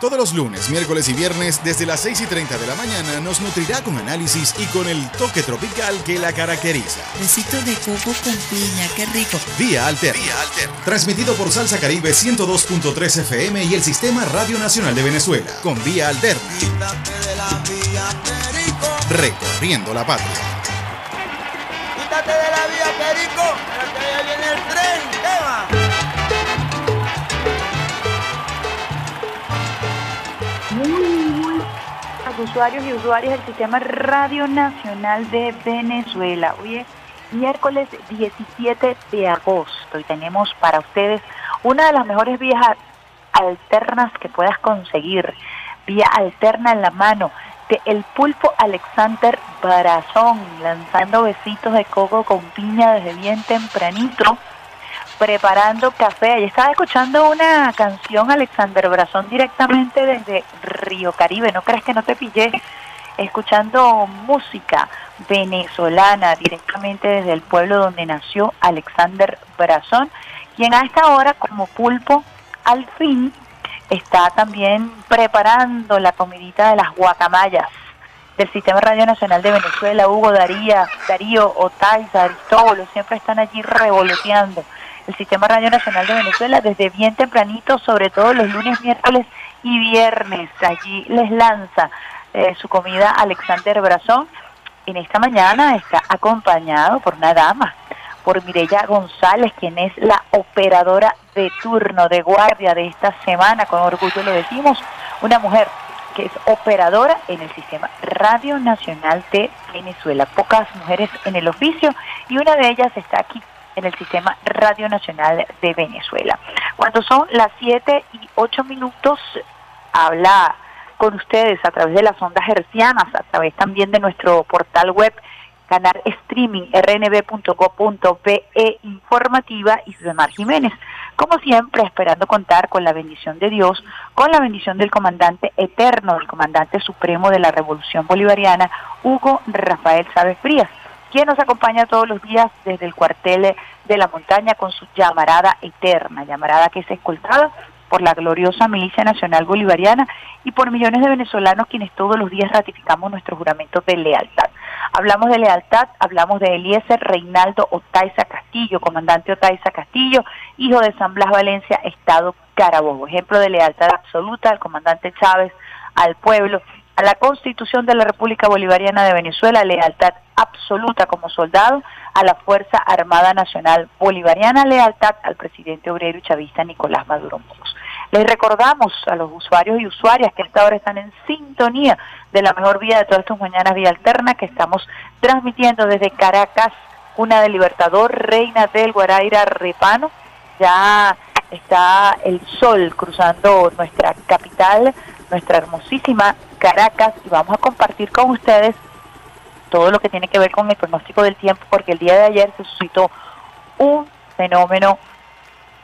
Todos los lunes, miércoles y viernes, desde las 6 y 30 de la mañana, nos nutrirá con análisis y con el toque tropical que la caracteriza. Besitos de coco con piña, qué rico. Vía Alterna. Vía Alterna. Transmitido por Salsa Caribe 102.3 FM y el Sistema Radio Nacional de Venezuela. Con Vía Alterna. Recorriendo la patria. Quítate de la vía, Perico, que viene el tren, tema. Usuarios y usuarias del Sistema Radio Nacional de Venezuela. Hoy es miércoles 17 de agosto y tenemos para ustedes una de las mejores vías alternas que puedas conseguir. Vía alterna en la mano de El Pulpo Alexander Barazón, lanzando besitos de coco con piña desde bien tempranito preparando café. Y estaba escuchando una canción, Alexander Brazón, directamente desde Río Caribe. ¿No crees que no te pillé? Escuchando música venezolana directamente desde el pueblo donde nació Alexander Brazón, quien a esta hora, como pulpo, al fin está también preparando la comidita de las guacamayas del Sistema Radio Nacional de Venezuela, Hugo Daría, Darío, Otaiza, Aristóbulo, siempre están allí revoloteando el Sistema Radio Nacional de Venezuela desde bien tempranito, sobre todo los lunes, miércoles y viernes. Allí les lanza eh, su comida Alexander Brazón. En esta mañana está acompañado por una dama, por Mirella González, quien es la operadora de turno, de guardia de esta semana, con orgullo lo decimos, una mujer que es operadora en el Sistema Radio Nacional de Venezuela. Pocas mujeres en el oficio y una de ellas está aquí en el Sistema Radio Nacional de Venezuela. Cuando son las 7 y 8 minutos, habla con ustedes a través de las ondas hercianas, a través también de nuestro portal web, canal streaming rnb.co.pe informativa y Mar Jiménez. Como siempre, esperando contar con la bendición de Dios, con la bendición del comandante eterno, del comandante supremo de la Revolución Bolivariana, Hugo Rafael Chávez Frías quien nos acompaña todos los días desde el cuartel de la montaña con su llamarada eterna, llamarada que es escoltada por la gloriosa Milicia Nacional Bolivariana y por millones de venezolanos quienes todos los días ratificamos nuestro juramento de lealtad. Hablamos de lealtad, hablamos de Eliezer Reinaldo Otaiza Castillo, comandante Otaiza Castillo, hijo de San Blas Valencia, Estado Carabobo. Ejemplo de lealtad absoluta al comandante Chávez, al pueblo, a la Constitución de la República Bolivariana de Venezuela, lealtad absoluta como soldado a la Fuerza Armada Nacional Bolivariana, lealtad al presidente obrero y chavista Nicolás Maduro Moros. Les recordamos a los usuarios y usuarias que esta hora están en sintonía de la mejor vía de todas estas mañanas, vía alterna, que estamos transmitiendo desde Caracas, una de Libertador, Reina del Guaraira, Repano. Ya está el sol cruzando nuestra capital, nuestra hermosísima Caracas y vamos a compartir con ustedes todo lo que tiene que ver con el pronóstico del tiempo porque el día de ayer se suscitó un fenómeno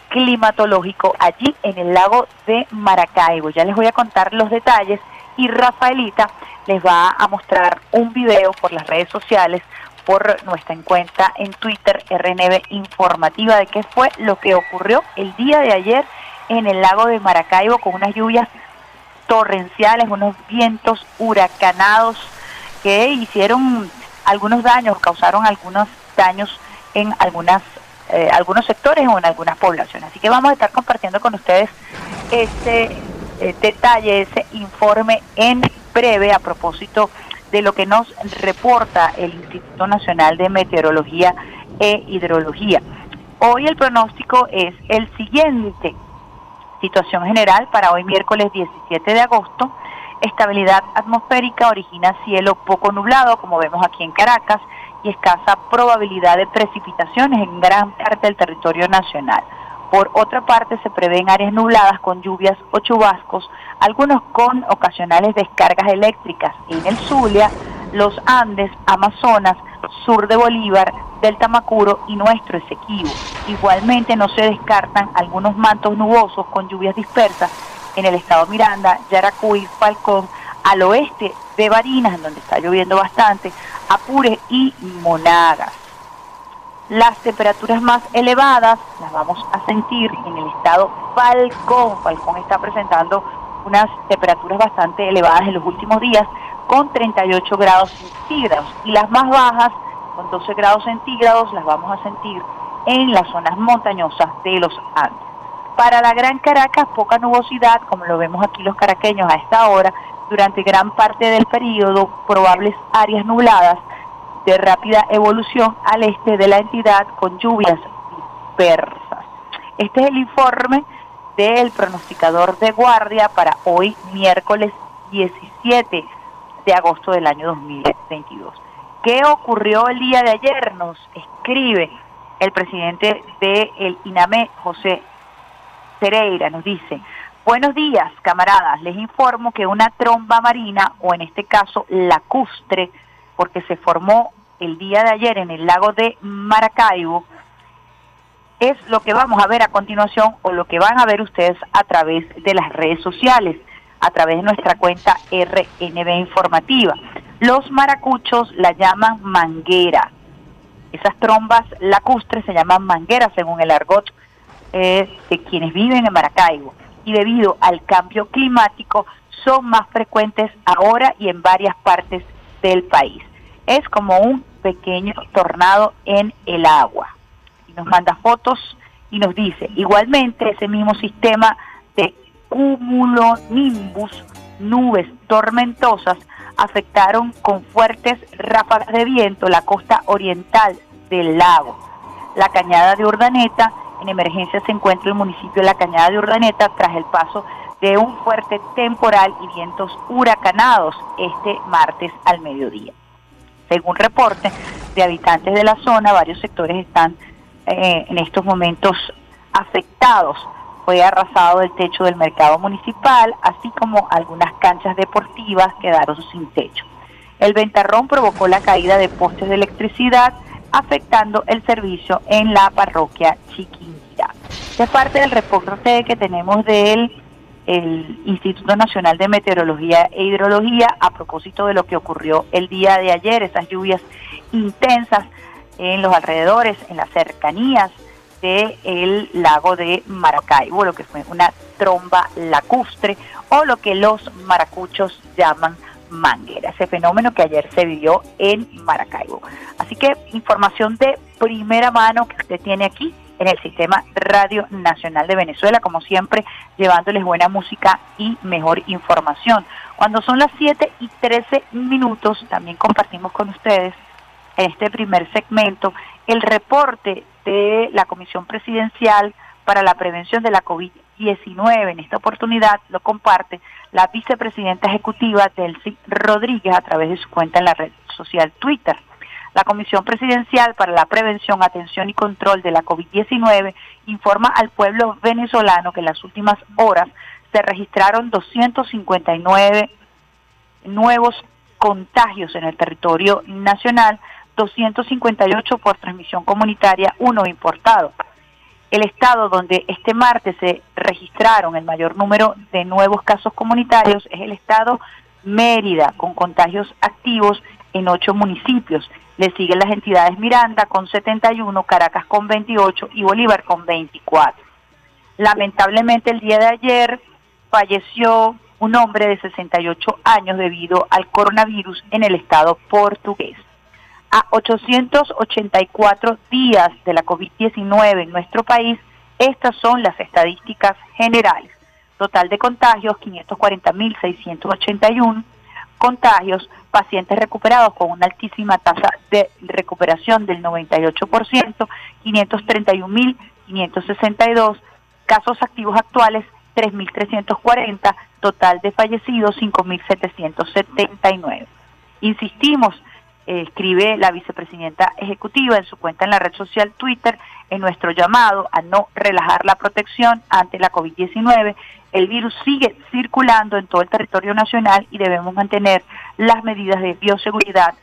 climatológico allí en el lago de Maracaibo. Ya les voy a contar los detalles y Rafaelita les va a mostrar un video por las redes sociales, por nuestra cuenta en Twitter, RNB Informativa, de qué fue lo que ocurrió el día de ayer en el lago de Maracaibo con unas lluvias torrenciales, unos vientos huracanados que hicieron algunos daños, causaron algunos daños en algunas eh, algunos sectores o en algunas poblaciones. Así que vamos a estar compartiendo con ustedes este eh, detalle, ese informe en breve a propósito de lo que nos reporta el Instituto Nacional de Meteorología e Hidrología. Hoy el pronóstico es el siguiente. Situación general para hoy miércoles 17 de agosto. Estabilidad atmosférica origina cielo poco nublado, como vemos aquí en Caracas, y escasa probabilidad de precipitaciones en gran parte del territorio nacional. Por otra parte, se prevén áreas nubladas con lluvias o chubascos, algunos con ocasionales descargas eléctricas en el Zulia, los Andes, Amazonas, sur de Bolívar, del Tamacuro y nuestro Esequibo. Igualmente no se descartan algunos mantos nubosos con lluvias dispersas en el estado Miranda, Yaracuy, Falcón, al oeste de Barinas, donde está lloviendo bastante, Apure y Monagas. Las temperaturas más elevadas las vamos a sentir en el estado Falcón. Falcón está presentando unas temperaturas bastante elevadas en los últimos días con 38 grados centígrados y las más bajas con 12 grados centígrados las vamos a sentir en las zonas montañosas de los Andes. Para la Gran Caracas, poca nubosidad, como lo vemos aquí los caraqueños a esta hora, durante gran parte del periodo, probables áreas nubladas de rápida evolución al este de la entidad con lluvias dispersas. Este es el informe del pronosticador de guardia para hoy, miércoles 17 de agosto del año 2022. ¿Qué ocurrió el día de ayer? Nos escribe el presidente del el INAME, José Pereira, nos dice, buenos días, camaradas, les informo que una tromba marina, o en este caso lacustre, porque se formó el día de ayer en el lago de Maracaibo, es lo que vamos a ver a continuación o lo que van a ver ustedes a través de las redes sociales, a través de nuestra cuenta RNB Informativa. Los maracuchos la llaman manguera. Esas trombas lacustres se llaman manguera según el argot eh, de quienes viven en Maracaibo. Y debido al cambio climático son más frecuentes ahora y en varias partes del país es como un pequeño tornado en el agua. Y nos manda fotos y nos dice, igualmente ese mismo sistema cumulonimbus, nubes tormentosas, afectaron con fuertes ráfagas de viento la costa oriental del lago. La cañada de Urdaneta, en emergencia se encuentra el municipio de la cañada de Urdaneta tras el paso de un fuerte temporal y vientos huracanados este martes al mediodía. Según reportes de habitantes de la zona, varios sectores están eh, en estos momentos afectados. Fue arrasado el techo del mercado municipal, así como algunas canchas deportivas quedaron sin techo. El ventarrón provocó la caída de postes de electricidad, afectando el servicio en la parroquia Chiquinquirá. Es parte del reporte que tenemos de él el Instituto Nacional de Meteorología e Hidrología a propósito de lo que ocurrió el día de ayer, esas lluvias intensas en los alrededores, en las cercanías del lago de Maracaibo, lo que fue una tromba lacustre o lo que los maracuchos llaman manguera, ese fenómeno que ayer se vivió en Maracaibo. Así que información de primera mano que usted tiene aquí en el sistema Radio Nacional de Venezuela, como siempre, llevándoles buena música y mejor información. Cuando son las 7 y 13 minutos, también compartimos con ustedes en este primer segmento el reporte de la Comisión Presidencial para la Prevención de la COVID-19. En esta oportunidad lo comparte la vicepresidenta ejecutiva Delcy Rodríguez a través de su cuenta en la red social Twitter. La Comisión Presidencial para la Prevención, Atención y Control de la COVID-19 informa al pueblo venezolano que en las últimas horas se registraron 259 nuevos contagios en el territorio nacional, 258 por transmisión comunitaria, uno importado. El estado donde este martes se registraron el mayor número de nuevos casos comunitarios es el estado Mérida, con contagios activos en ocho municipios. Le siguen las entidades Miranda con 71, Caracas con 28 y Bolívar con 24. Lamentablemente el día de ayer falleció un hombre de 68 años debido al coronavirus en el estado portugués. A 884 días de la COVID-19 en nuestro país, estas son las estadísticas generales. Total de contagios 540.681, contagios, pacientes recuperados con una altísima tasa de recuperación del 98%, 531.562, casos activos actuales 3.340, total de fallecidos 5.779. Insistimos escribe la vicepresidenta ejecutiva en su cuenta en la red social Twitter en nuestro llamado a no relajar la protección ante la COVID-19. El virus sigue circulando en todo el territorio nacional y debemos mantener las medidas de bioseguridad,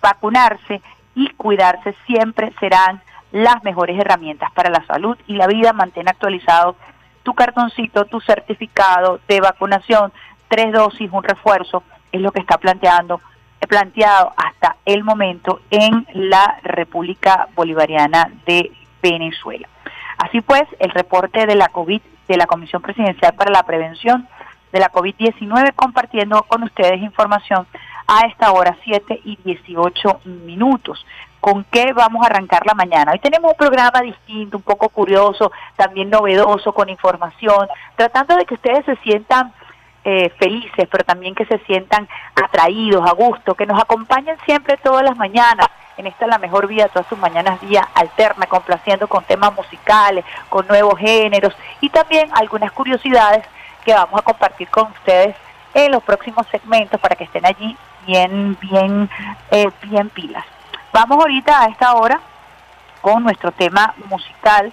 vacunarse y cuidarse siempre serán las mejores herramientas para la salud y la vida. Mantén actualizado tu cartoncito, tu certificado de vacunación, tres dosis, un refuerzo, es lo que está planteando planteado hasta el momento en la República Bolivariana de Venezuela. Así pues, el reporte de la COVID de la Comisión Presidencial para la Prevención de la COVID-19 compartiendo con ustedes información a esta hora 7 y 18 minutos. ¿Con qué vamos a arrancar la mañana? Hoy tenemos un programa distinto, un poco curioso, también novedoso, con información, tratando de que ustedes se sientan eh, felices, pero también que se sientan atraídos, a gusto, que nos acompañen siempre todas las mañanas. En esta La Mejor Vida, todas sus mañanas día alterna, complaciendo con temas musicales, con nuevos géneros y también algunas curiosidades que vamos a compartir con ustedes en los próximos segmentos para que estén allí bien, bien, eh, bien pilas. Vamos ahorita a esta hora con nuestro tema musical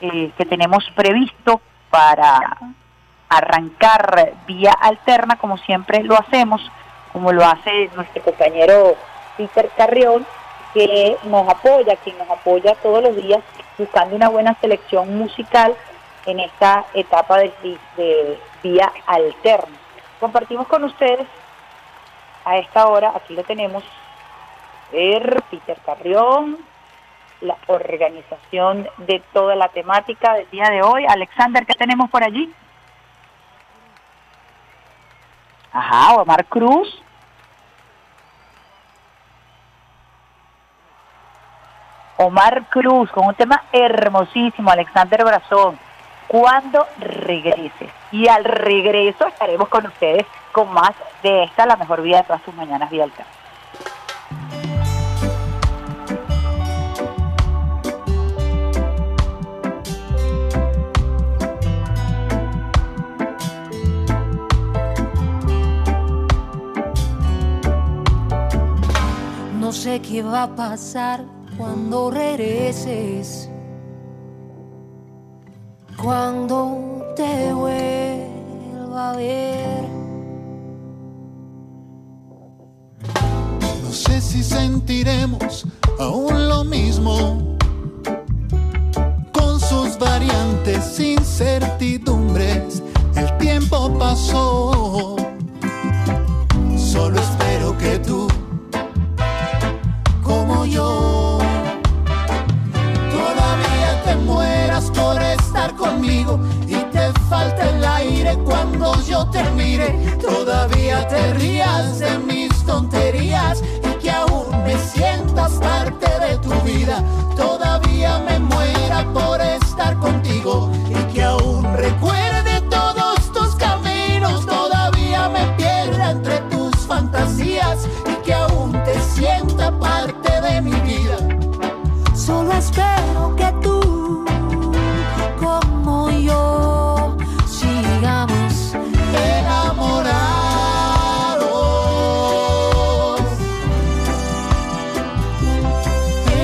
eh, que tenemos previsto para arrancar vía alterna, como siempre lo hacemos, como lo hace nuestro compañero Peter Carrión, que nos apoya, quien nos apoya todos los días buscando una buena selección musical en esta etapa de, de vía alterna. Compartimos con ustedes a esta hora, aquí lo tenemos, ver Peter Carrión, la organización de toda la temática del día de hoy. Alexander, ¿qué tenemos por allí? Ajá, Omar Cruz. Omar Cruz con un tema hermosísimo, Alexander Brazón. Cuando regrese. Y al regreso estaremos con ustedes con más de esta, la mejor vida de todas sus mañanas, Vida sé qué va a pasar cuando regreses. Cuando te vuelva a ver. No sé si sentiremos aún lo mismo. Con sus variantes, incertidumbres, el tiempo pasó. Solo espero que tú Todavía te mueras por estar conmigo y te falta el aire cuando yo te mire. Todavía te rías de mis tonterías y que aún me sientas parte de tu vida. Todavía me muera por estar contigo espero que tú, como yo, sigamos enamorados.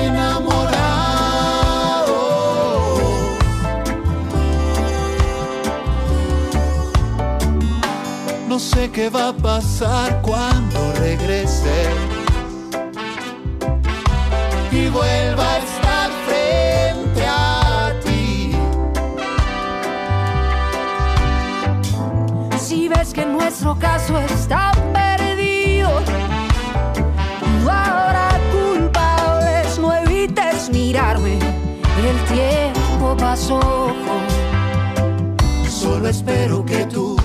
Enamorados. No sé qué va a pasar cuando regrese y vuelva nuestro caso está perdido, ahora culpables, no evites mirarme, el tiempo pasó. Solo espero que tú,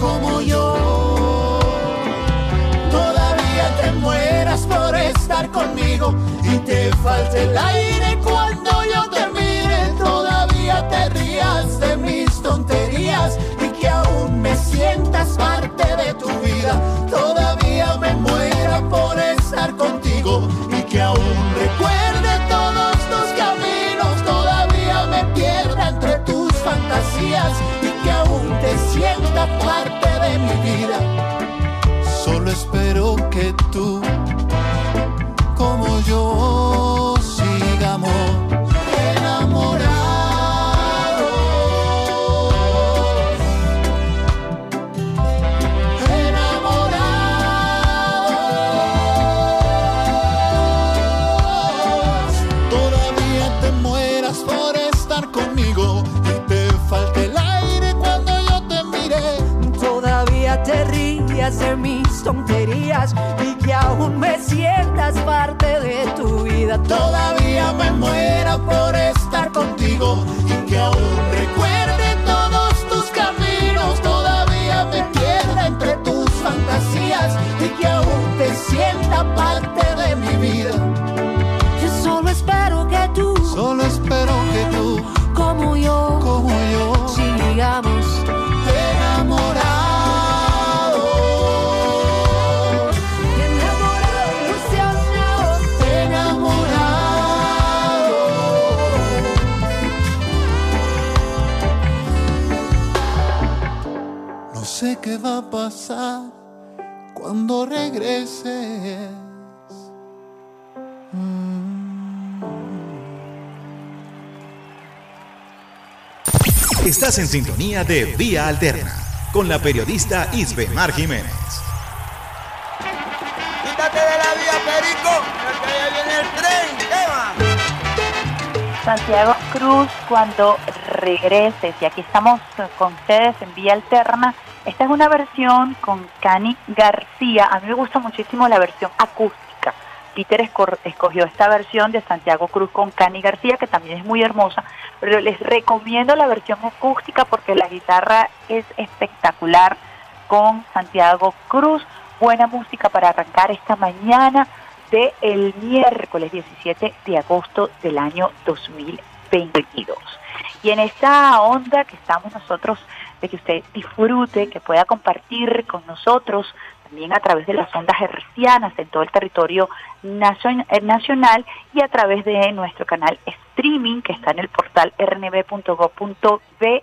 como yo, conmigo y te falte el aire hacer mis tonterías y que aún me sientas parte de tu vida. Todavía me muero por estar contigo Qué va a pasar cuando regreses. Estás en sintonía de Vía Alterna con la periodista Isbemar Jiménez. Quítate de la vía, Perico, porque ya viene el tren. ¿Qué va? Santiago Cruz cuando regreses. Y aquí estamos con ustedes en Vía Alterna. Esta es una versión con Cani García. A mí me gusta muchísimo la versión acústica. Peter escogió esta versión de Santiago Cruz con Cani García, que también es muy hermosa. Pero les recomiendo la versión acústica porque la guitarra es espectacular con Santiago Cruz. Buena música para arrancar esta mañana de el miércoles 17 de agosto del año 2022. Y en esta onda que estamos nosotros, de que usted disfrute, que pueda compartir con nosotros, también a través de las ondas hercianas en todo el territorio eh, nacional y a través de nuestro canal streaming que está en el portal rnb.gov.be.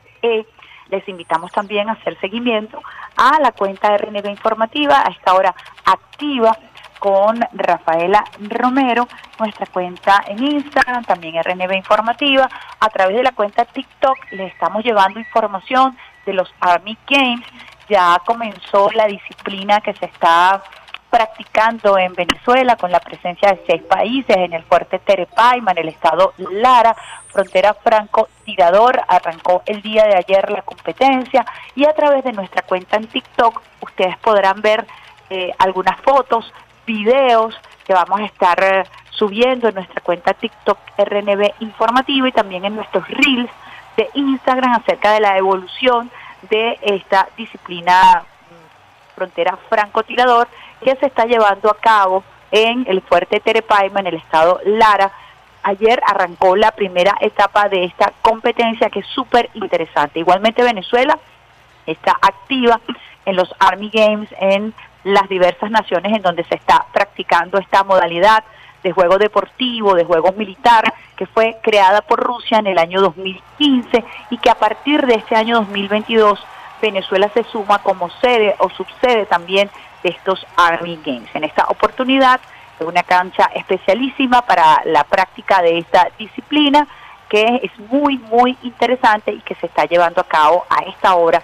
Les invitamos también a hacer seguimiento a la cuenta RNB Informativa, a esta hora activa con Rafaela Romero, nuestra cuenta en Instagram, también RNB Informativa, a través de la cuenta TikTok le estamos llevando información de los Army Games, ya comenzó la disciplina que se está practicando en Venezuela con la presencia de seis países en el fuerte Terepaima, en el estado Lara, frontera franco tirador, arrancó el día de ayer la competencia y a través de nuestra cuenta en TikTok ustedes podrán ver eh, algunas fotos, videos que vamos a estar eh, subiendo en nuestra cuenta TikTok RNB Informativo y también en nuestros reels de Instagram acerca de la evolución de esta disciplina mm, frontera francotirador que se está llevando a cabo en el fuerte Terepaima, en el estado Lara. Ayer arrancó la primera etapa de esta competencia que es súper interesante. Igualmente Venezuela está activa en los Army Games en las diversas naciones en donde se está practicando esta modalidad de juego deportivo, de juego militar, que fue creada por Rusia en el año 2015 y que a partir de este año 2022 Venezuela se suma como sede o subsede también de estos Army Games. En esta oportunidad una cancha especialísima para la práctica de esta disciplina que es muy, muy interesante y que se está llevando a cabo a esta hora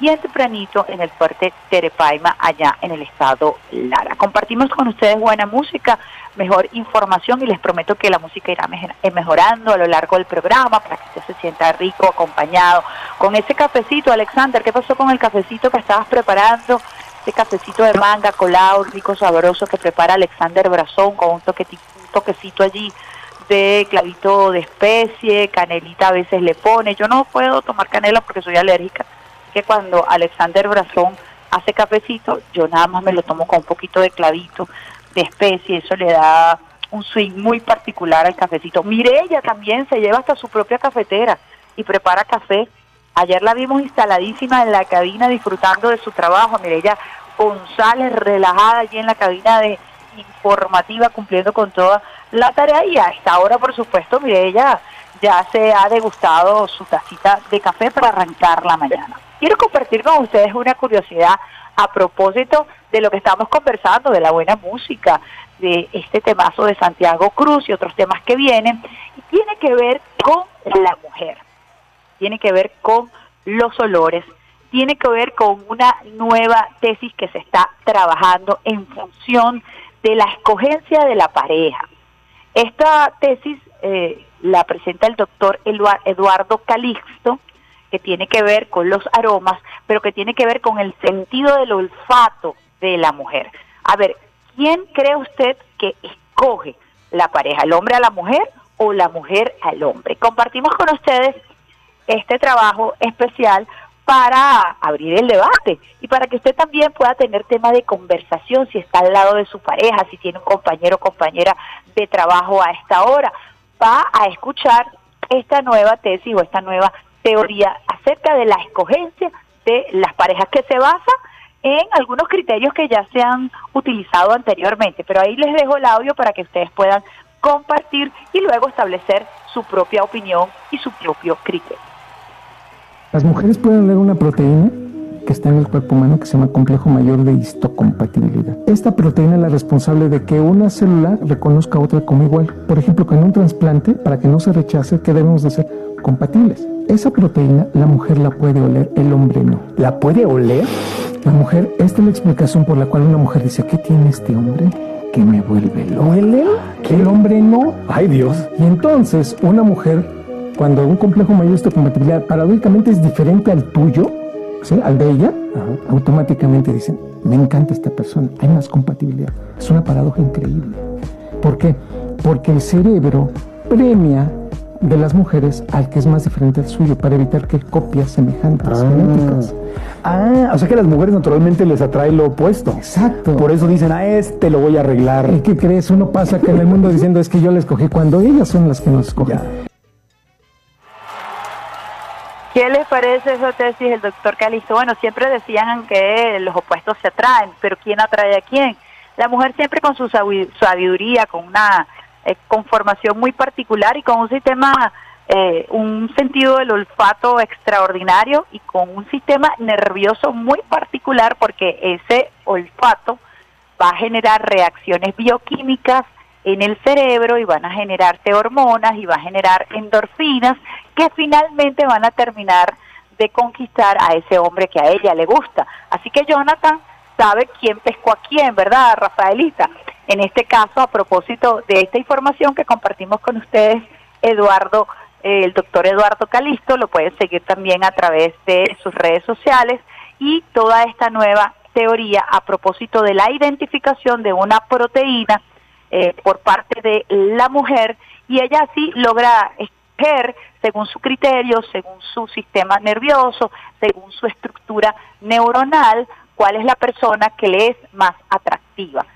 bien tempranito en el fuerte Terepaima, allá en el estado Lara. Compartimos con ustedes buena música, mejor información y les prometo que la música irá eh, mejorando a lo largo del programa para que usted se sienta rico, acompañado con ese cafecito. Alexander, ¿qué pasó con el cafecito que estabas preparando? Ese cafecito de manga colado, rico, sabroso que prepara Alexander Brazón con un, un toquecito allí de clavito de especie, canelita a veces le pone. Yo no puedo tomar canela porque soy alérgica que cuando Alexander Brazón hace cafecito, yo nada más me lo tomo con un poquito de clavito de especie, eso le da un swing muy particular al cafecito. Mirella también se lleva hasta su propia cafetera y prepara café. Ayer la vimos instaladísima en la cabina disfrutando de su trabajo. Mirella González relajada allí en la cabina de informativa cumpliendo con toda la tarea y a esta hora por supuesto Mirella ya se ha degustado su tacita de café para arrancar la mañana. Quiero compartir con ustedes una curiosidad a propósito de lo que estamos conversando, de la buena música, de este temazo de Santiago Cruz y otros temas que vienen, y tiene que ver con la mujer, tiene que ver con los olores, tiene que ver con una nueva tesis que se está trabajando en función de la escogencia de la pareja. Esta tesis eh, la presenta el doctor Eduardo Calixto, que tiene que ver con los aromas, pero que tiene que ver con el sentido del olfato de la mujer. A ver, ¿quién cree usted que escoge la pareja, el hombre a la mujer o la mujer al hombre? Compartimos con ustedes este trabajo especial para abrir el debate y para que usted también pueda tener tema de conversación si está al lado de su pareja, si tiene un compañero o compañera de trabajo a esta hora. Va a escuchar esta nueva tesis o esta nueva teoría acerca de la escogencia de las parejas que se basa en algunos criterios que ya se han utilizado anteriormente. Pero ahí les dejo el audio para que ustedes puedan compartir y luego establecer su propia opinión y su propio criterio. Las mujeres pueden leer una proteína que está en el cuerpo humano que se llama complejo mayor de histocompatibilidad. Esta proteína es la responsable de que una célula reconozca a otra como igual. Por ejemplo, con un trasplante, para que no se rechace, ¿qué debemos de ser? Compatibles. Esa proteína la mujer la puede oler, el hombre no. ¿La puede oler? La mujer, esta es la explicación por la cual una mujer dice, ¿qué tiene este hombre? Que me vuelve loco. ¿Huele? Que el hombre no. Ay Dios. Y entonces una mujer, cuando un complejo mayor de histocompatibilidad paradójicamente es diferente al tuyo, ¿sí? al de ella, automáticamente dicen, me encanta esta persona, hay más compatibilidad. Es una paradoja increíble. ¿Por qué? Porque el cerebro premia de las mujeres al que es más diferente al suyo para evitar que copias semejantes genéticas. Ah, o sea que a las mujeres naturalmente les atrae lo opuesto. Exacto. Por eso dicen, a este lo voy a arreglar. ¿Y qué crees? Uno pasa acá en el mundo diciendo es que yo la escogí cuando ellas son las que nos escogen. ¿Qué les parece esa tesis del doctor Calisto? Bueno, siempre decían que los opuestos se atraen, pero ¿quién atrae a quién? La mujer siempre con su sabiduría, con una eh, conformación muy particular y con un sistema, eh, un sentido del olfato extraordinario y con un sistema nervioso muy particular porque ese olfato va a generar reacciones bioquímicas en el cerebro y van a generarse hormonas y va a generar endorfinas que finalmente van a terminar de conquistar a ese hombre que a ella le gusta. Así que Jonathan sabe quién pescó a quién, ¿verdad, Rafaelita? En este caso, a propósito de esta información que compartimos con ustedes, Eduardo, eh, el doctor Eduardo Calisto, lo pueden seguir también a través de sus redes sociales y toda esta nueva teoría a propósito de la identificación de una proteína eh, por parte de la mujer y ella así logra escoger según su criterio, según su sistema nervioso, según su estructura neuronal, cuál es la persona que le es más atractiva.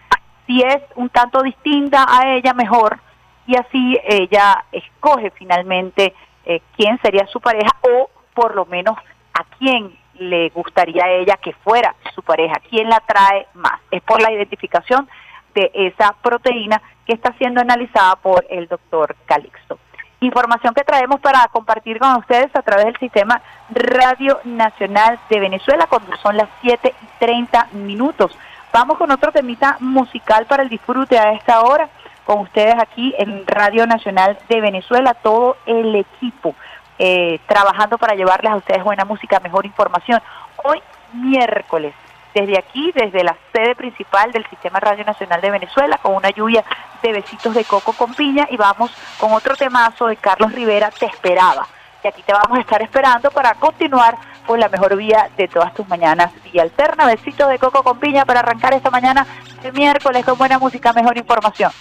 Si es un tanto distinta a ella, mejor, y así ella escoge finalmente eh, quién sería su pareja o por lo menos a quién le gustaría ella que fuera su pareja, quién la trae más. Es por la identificación de esa proteína que está siendo analizada por el doctor Calixto. Información que traemos para compartir con ustedes a través del sistema Radio Nacional de Venezuela cuando son las 7 y 30 minutos. Vamos con otro temita musical para el disfrute a esta hora con ustedes aquí en Radio Nacional de Venezuela, todo el equipo eh, trabajando para llevarles a ustedes buena música, mejor información. Hoy miércoles desde aquí, desde la sede principal del Sistema Radio Nacional de Venezuela, con una lluvia de besitos de coco con piña y vamos con otro temazo de Carlos Rivera, Te esperaba. Y aquí te vamos a estar esperando para continuar con la mejor vía de todas tus mañanas. Y alterna, besitos de coco con piña para arrancar esta mañana de miércoles con buena música, mejor información.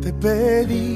Te pedí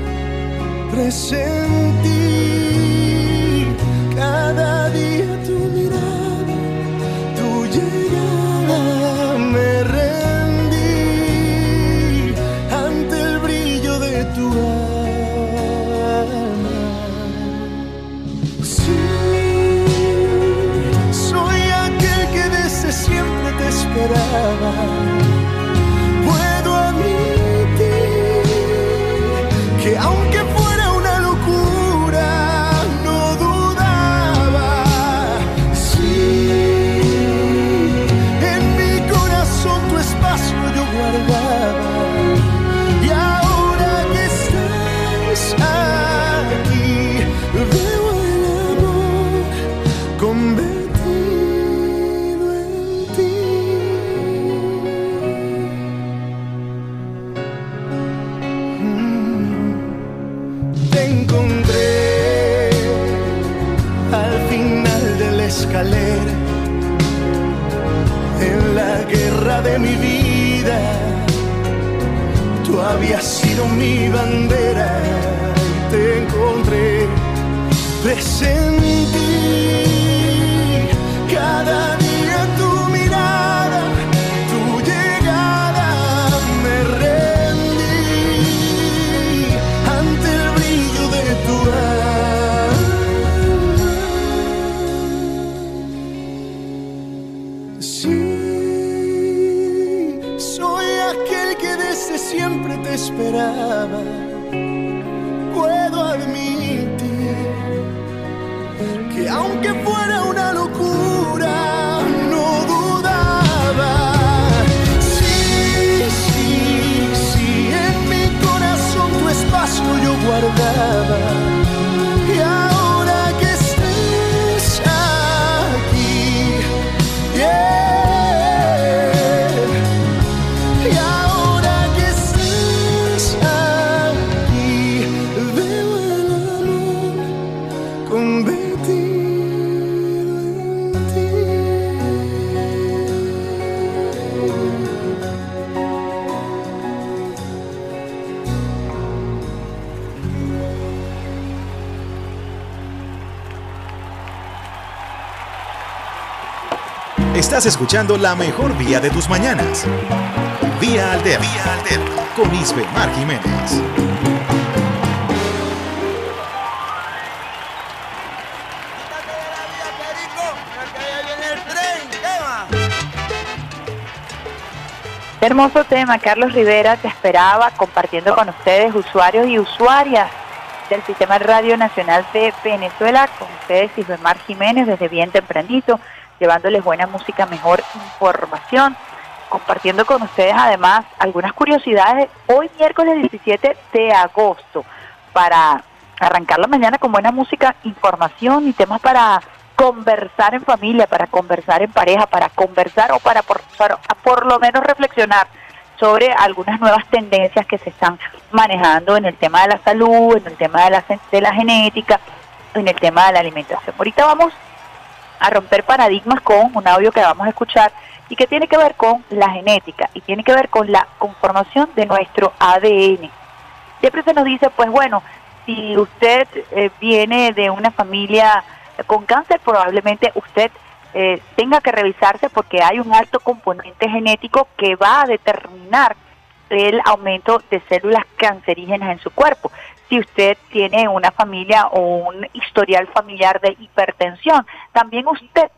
presentí mi bandera y te encontré. Presentí cada que aunque Estás escuchando la mejor vía de tus mañanas. Vía Alterna. Vía Alterna. Con Isbe Mar Jiménez. Hermoso tema, Carlos Rivera te esperaba compartiendo con ustedes, usuarios y usuarias del Sistema Radio Nacional de Venezuela, con ustedes Isbemar Jiménez desde bien tempranito, llevándoles buena música, mejor información, compartiendo con ustedes además algunas curiosidades hoy miércoles 17 de agosto para arrancar la mañana con buena música, información y temas para conversar en familia, para conversar en pareja, para conversar o para por, lo menos reflexionar sobre algunas nuevas tendencias que se están manejando en el tema de la salud, en el tema de la, de la genética, en el tema de la alimentación. Ahorita vamos a romper paradigmas con un audio que vamos a escuchar y que tiene que ver con la genética y tiene que ver con la conformación de nuestro ADN. Siempre se nos dice, pues bueno, si usted eh, viene de una familia con cáncer, probablemente usted eh, tenga que revisarse porque hay un alto componente genético que va a determinar el aumento de células cancerígenas en su cuerpo. Si usted tiene una familia o un historial familiar de hipertensión, también usted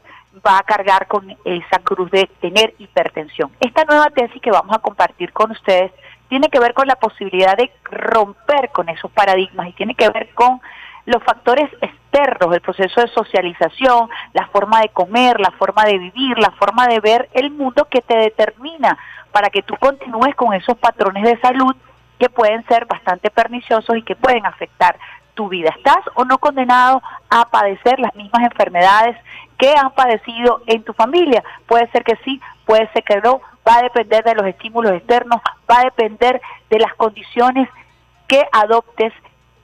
va a cargar con esa cruz de tener hipertensión. Esta nueva tesis que vamos a compartir con ustedes tiene que ver con la posibilidad de romper con esos paradigmas y tiene que ver con los factores externos, el proceso de socialización, la forma de comer, la forma de vivir, la forma de ver el mundo que te determina para que tú continúes con esos patrones de salud que pueden ser bastante perniciosos y que pueden afectar tu vida. ¿Estás o no condenado a padecer las mismas enfermedades que han padecido en tu familia? Puede ser que sí, puede ser que no, va a depender de los estímulos externos, va a depender de las condiciones que adoptes,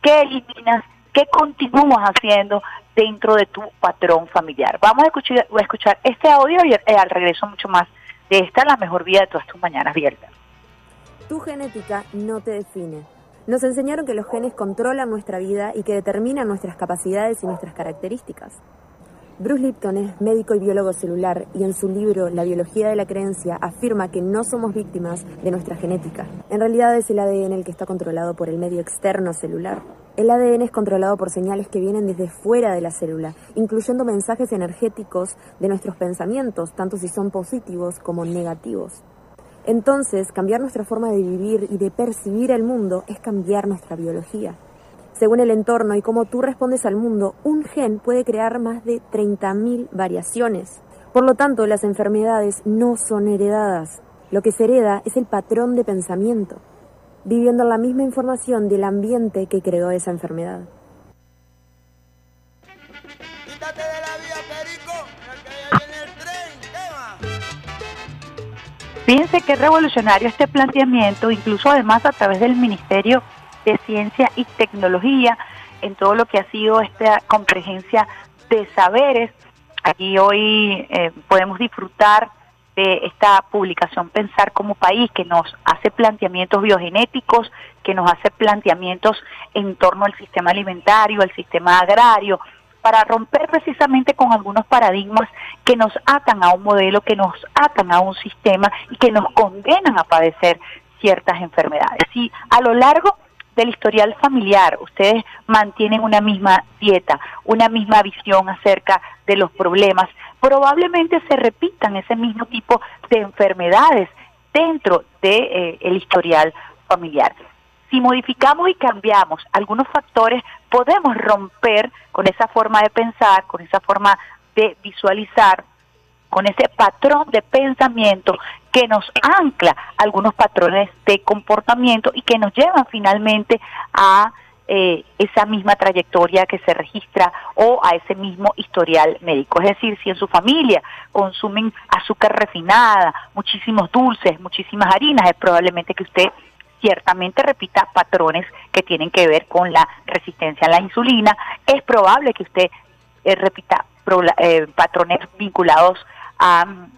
que eliminas, que continúas haciendo dentro de tu patrón familiar. Vamos a escuchar, a escuchar este audio y al regreso mucho más de esta, la mejor vida de todas tus mañanas abiertas. Tu genética no te define. Nos enseñaron que los genes controlan nuestra vida y que determinan nuestras capacidades y nuestras características. Bruce Lipton es médico y biólogo celular y en su libro La biología de la creencia afirma que no somos víctimas de nuestra genética. En realidad es el ADN el que está controlado por el medio externo celular. El ADN es controlado por señales que vienen desde fuera de la célula, incluyendo mensajes energéticos de nuestros pensamientos, tanto si son positivos como negativos. Entonces, cambiar nuestra forma de vivir y de percibir el mundo es cambiar nuestra biología. Según el entorno y cómo tú respondes al mundo, un gen puede crear más de 30.000 variaciones. Por lo tanto, las enfermedades no son heredadas. Lo que se hereda es el patrón de pensamiento, viviendo la misma información del ambiente que creó esa enfermedad. Fíjense qué revolucionario este planteamiento, incluso además a través del Ministerio de Ciencia y Tecnología, en todo lo que ha sido esta convergencia de saberes. Aquí hoy eh, podemos disfrutar de esta publicación Pensar como País, que nos hace planteamientos biogenéticos, que nos hace planteamientos en torno al sistema alimentario, al sistema agrario, para romper precisamente con algunos paradigmas que nos atan a un modelo, que nos atan a un sistema y que nos condenan a padecer ciertas enfermedades. Y a lo largo del historial familiar, ustedes mantienen una misma dieta, una misma visión acerca de los problemas, probablemente se repitan ese mismo tipo de enfermedades dentro del de, eh, historial familiar. Si modificamos y cambiamos algunos factores, podemos romper con esa forma de pensar, con esa forma de visualizar, con ese patrón de pensamiento que nos ancla algunos patrones de comportamiento y que nos llevan finalmente a eh, esa misma trayectoria que se registra o a ese mismo historial médico. Es decir, si en su familia consumen azúcar refinada, muchísimos dulces, muchísimas harinas, es probablemente que usted ciertamente repita patrones que tienen que ver con la resistencia a la insulina. Es probable que usted eh, repita eh, patrones vinculados a mm,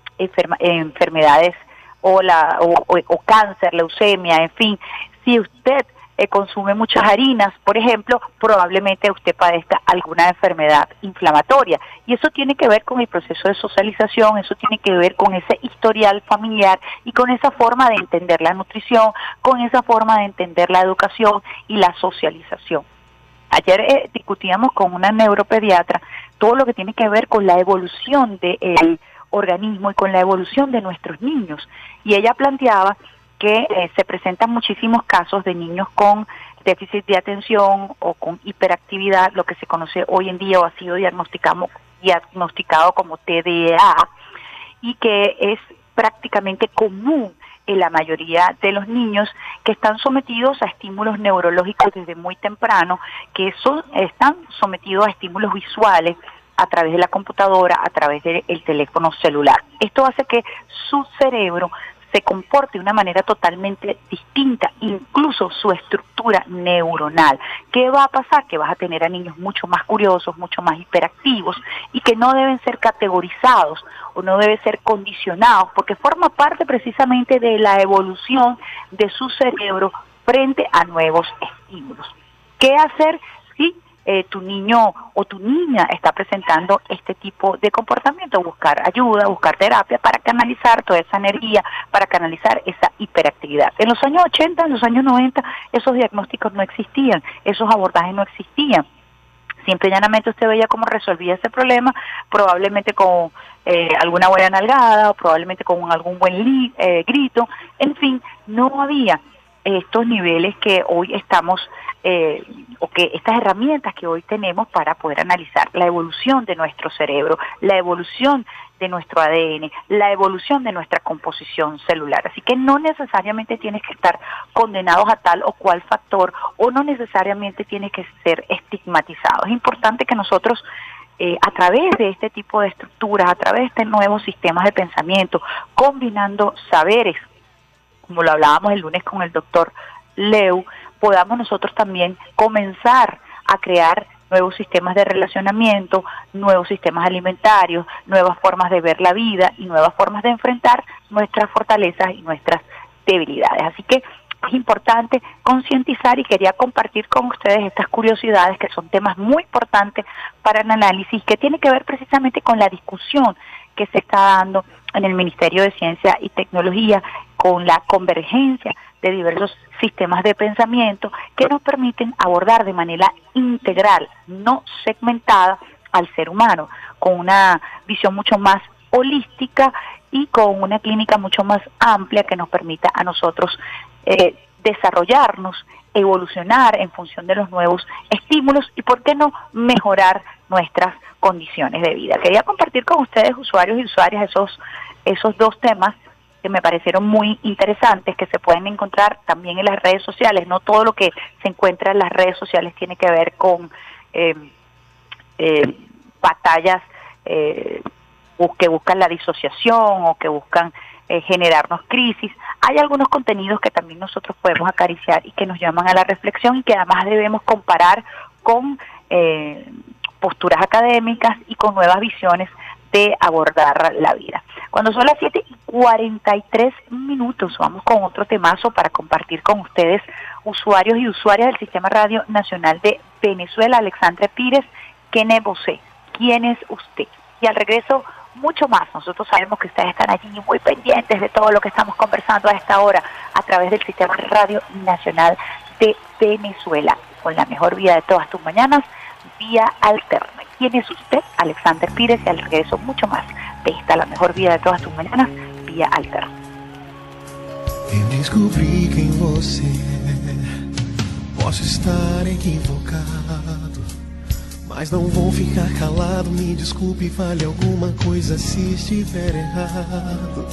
enfermedades o, la, o cáncer, leucemia, en fin. Si usted eh, consume muchas harinas, por ejemplo, probablemente usted padezca alguna enfermedad inflamatoria. Y eso tiene que ver con el proceso de socialización, eso tiene que ver con ese historial familiar y con esa forma de entender la nutrición, con esa forma de entender la educación y la socialización. Ayer eh, discutíamos con una neuropediatra todo lo que tiene que ver con la evolución del organismo y con la evolución de nuestros niños. Y ella planteaba que eh, se presentan muchísimos casos de niños con déficit de atención o con hiperactividad, lo que se conoce hoy en día o ha sido diagnosticado, diagnosticado como TDA, y que es prácticamente común en la mayoría de los niños que están sometidos a estímulos neurológicos desde muy temprano, que son, están sometidos a estímulos visuales a través de la computadora, a través del teléfono celular. Esto hace que su cerebro se comporte de una manera totalmente distinta, incluso su estructura neuronal. ¿Qué va a pasar? Que vas a tener a niños mucho más curiosos, mucho más hiperactivos y que no deben ser categorizados o no deben ser condicionados porque forma parte precisamente de la evolución de su cerebro frente a nuevos estímulos. ¿Qué hacer eh, tu niño o tu niña está presentando este tipo de comportamiento, buscar ayuda, buscar terapia para canalizar toda esa energía, para canalizar esa hiperactividad. En los años 80, en los años 90, esos diagnósticos no existían, esos abordajes no existían. Simple y llanamente usted veía cómo resolvía ese problema, probablemente con eh, alguna buena nalgada o probablemente con algún buen eh, grito, en fin, no había estos niveles que hoy estamos eh, o que estas herramientas que hoy tenemos para poder analizar la evolución de nuestro cerebro, la evolución de nuestro ADN, la evolución de nuestra composición celular. Así que no necesariamente tienes que estar condenados a tal o cual factor o no necesariamente tienes que ser estigmatizado. Es importante que nosotros eh, a través de este tipo de estructuras, a través de nuevos sistemas de pensamiento, combinando saberes, como lo hablábamos el lunes con el doctor Leu, podamos nosotros también comenzar a crear nuevos sistemas de relacionamiento, nuevos sistemas alimentarios, nuevas formas de ver la vida y nuevas formas de enfrentar nuestras fortalezas y nuestras debilidades. Así que es importante concientizar y quería compartir con ustedes estas curiosidades que son temas muy importantes para el análisis que tiene que ver precisamente con la discusión que se está dando en el Ministerio de Ciencia y Tecnología con la convergencia de diversos sistemas de pensamiento que nos permiten abordar de manera integral, no segmentada, al ser humano, con una visión mucho más holística y con una clínica mucho más amplia que nos permita a nosotros eh, desarrollarnos, evolucionar en función de los nuevos estímulos y, ¿por qué no, mejorar nuestras condiciones de vida. Quería compartir con ustedes, usuarios y usuarias, esos, esos dos temas que me parecieron muy interesantes, que se pueden encontrar también en las redes sociales. No todo lo que se encuentra en las redes sociales tiene que ver con eh, eh, batallas eh, que buscan la disociación o que buscan eh, generarnos crisis. Hay algunos contenidos que también nosotros podemos acariciar y que nos llaman a la reflexión y que además debemos comparar con posturas académicas y con nuevas visiones de abordar la vida. Cuando son las 7 y 43 minutos, vamos con otro temazo para compartir con ustedes, usuarios y usuarias del Sistema Radio Nacional de Venezuela, Alexandre Pires, ¿quién es usted? ¿Quién es usted? Y al regreso, mucho más. Nosotros sabemos que ustedes están allí muy pendientes de todo lo que estamos conversando a esta hora a través del Sistema Radio Nacional de Venezuela, con la mejor vida de todas tus mañanas, vía alterna. ¿Quién es usted? Alexander Pires y al regreso mucho más de esta la mejor vida de todas tus mañanas, vía alterna. Descobri quem você é. Posso estar equivocado, mas não vou ficar calado. Me desculpe, fale alguma coisa se estiver errado.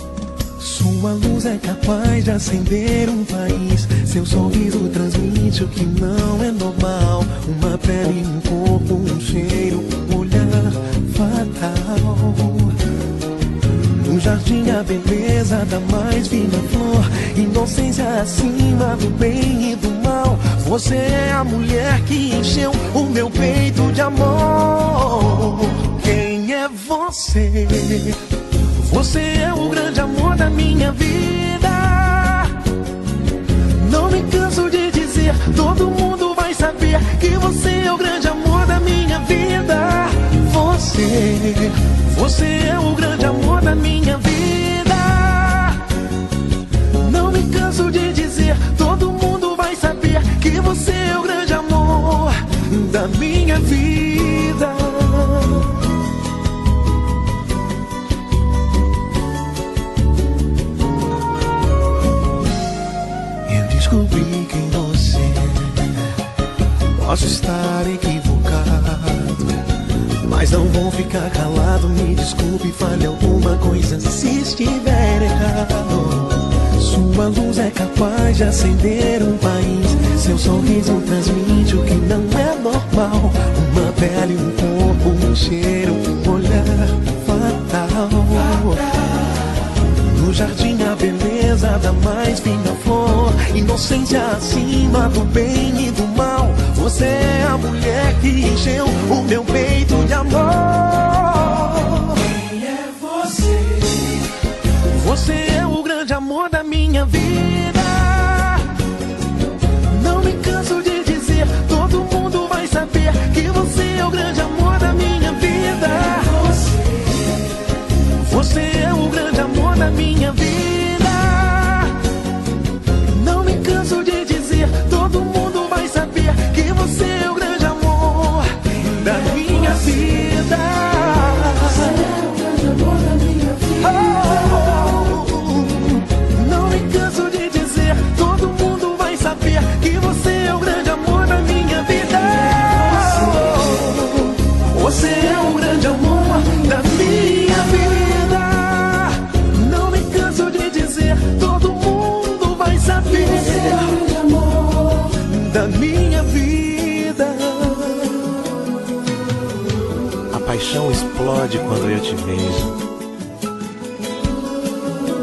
Sua luz é capaz de acender um país. Seu sorriso transmite o que não é normal. Uma pele, um corpo, um cheiro, um Jardim a beleza da mais fina flor. Inocência acima do bem e do mal. Você é a mulher que encheu o meu peito de amor. Quem é você? Você é o grande amor da minha vida. Não me canso de dizer Todo mundo vai saber Que você é o grande amor Me desculpe, fale alguma coisa se estiver errado. Sua luz é capaz de acender um país. Seu sorriso transmite o que não é normal. Uma pele, um corpo, um cheiro, um olhar fatal. No jardim a beleza da mais fina flor Inocência acima do bem e do mal Você é a mulher que encheu o meu peito de amor minha vida Não me canso de dizer Todo mundo vai saber Que você é o grande amor da minha vida você é o grande amor da minha vida. Explode quando eu te vejo.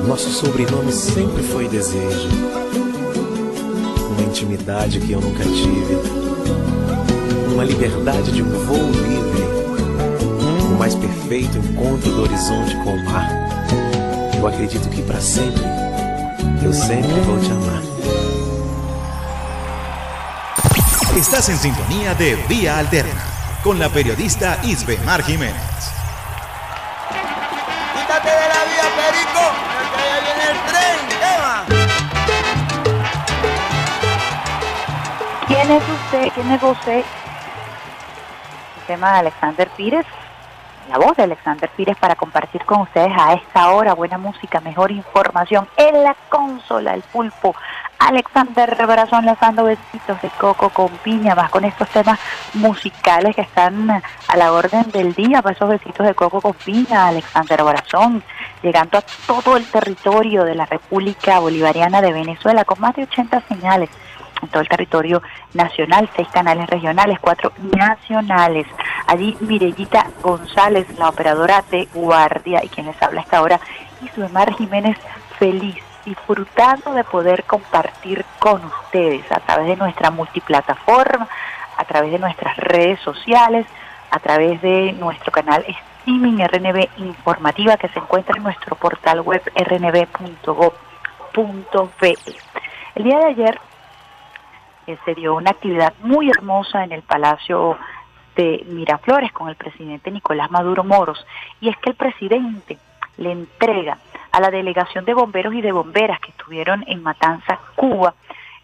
Nosso sobrenome sempre foi desejo. Uma intimidade que eu nunca tive. Uma liberdade de um voo livre o mais perfeito encontro do horizonte com o mar. Eu acredito que para sempre, eu sempre vou te amar. Estás en sintonía de Vía Alterna con la periodista Isbemar Jiménez. Es usted? El tema de Alexander Pires, la voz de Alexander Pires para compartir con ustedes a esta hora buena música, mejor información en la consola, el pulpo. Alexander Brazón lanzando besitos de coco con piña, más con estos temas musicales que están a la orden del día, para esos besitos de coco con piña, Alexander Brazón, llegando a todo el territorio de la República Bolivariana de Venezuela con más de 80 señales en todo el territorio nacional, seis canales regionales, cuatro nacionales. Allí Mirellita González, la operadora de guardia, y quien les habla a esta hora, Ismael Jiménez, feliz, disfrutando de poder compartir con ustedes a través de nuestra multiplataforma, a través de nuestras redes sociales, a través de nuestro canal Simin RNB informativa que se encuentra en nuestro portal web rnb.gov.be. El día de ayer eh, se dio una actividad muy hermosa en el Palacio de Miraflores con el presidente Nicolás Maduro Moros y es que el presidente le entrega a la delegación de bomberos y de bomberas que estuvieron en Matanza, Cuba,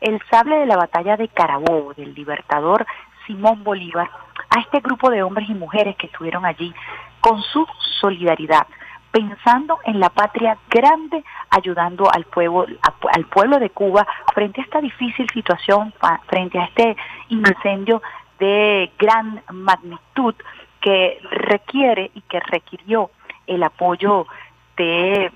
el sable de la batalla de Carabobo del libertador Simón Bolívar a este grupo de hombres y mujeres que estuvieron allí con su solidaridad, pensando en la patria grande, ayudando al pueblo, al pueblo de Cuba frente a esta difícil situación, frente a este incendio de gran magnitud que requiere y que requirió el apoyo de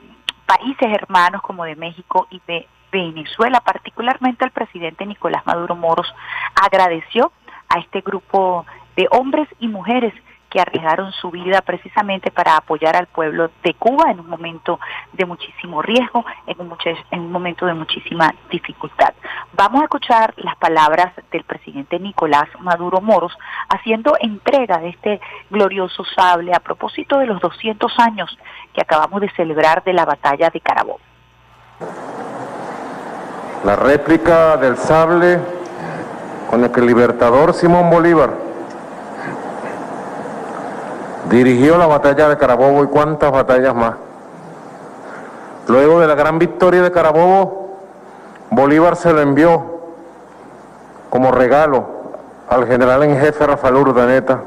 países hermanos como de México y de Venezuela, particularmente el presidente Nicolás Maduro Moros agradeció a este grupo de hombres y mujeres que arriesgaron su vida precisamente para apoyar al pueblo de Cuba en un momento de muchísimo riesgo, en un, en un momento de muchísima dificultad. Vamos a escuchar las palabras del presidente Nicolás Maduro Moros haciendo entrega de este glorioso sable a propósito de los 200 años que acabamos de celebrar de la batalla de Carabobo. La réplica del sable con el que el libertador Simón Bolívar Dirigió la batalla de Carabobo y cuántas batallas más. Luego de la gran victoria de Carabobo, Bolívar se lo envió como regalo al general en jefe Rafael Urdaneta,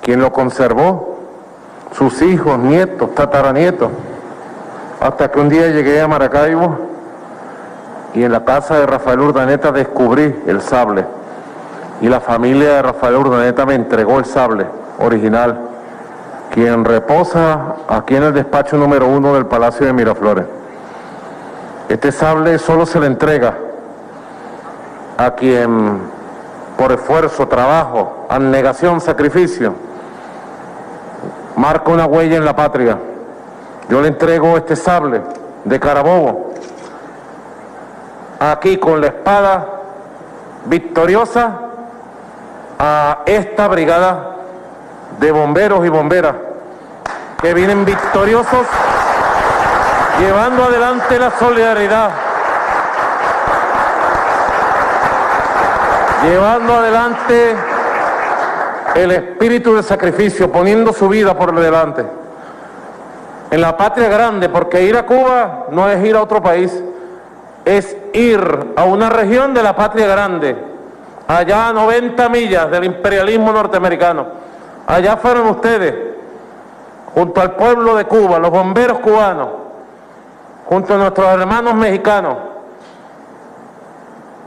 quien lo conservó, sus hijos, nietos, tataranietos, hasta que un día llegué a Maracaibo y en la casa de Rafael Urdaneta descubrí el sable y la familia de Rafael Urdaneta me entregó el sable original, quien reposa aquí en el despacho número uno del Palacio de Miraflores. Este sable solo se le entrega a quien por esfuerzo, trabajo, abnegación, sacrificio, marca una huella en la patria. Yo le entrego este sable de Carabobo, aquí con la espada victoriosa a esta brigada de bomberos y bomberas que vienen victoriosos llevando adelante la solidaridad, llevando adelante el espíritu de sacrificio, poniendo su vida por delante. En la patria grande, porque ir a Cuba no es ir a otro país, es ir a una región de la patria grande, allá a 90 millas del imperialismo norteamericano. Allá fueron ustedes, junto al pueblo de Cuba, los bomberos cubanos, junto a nuestros hermanos mexicanos,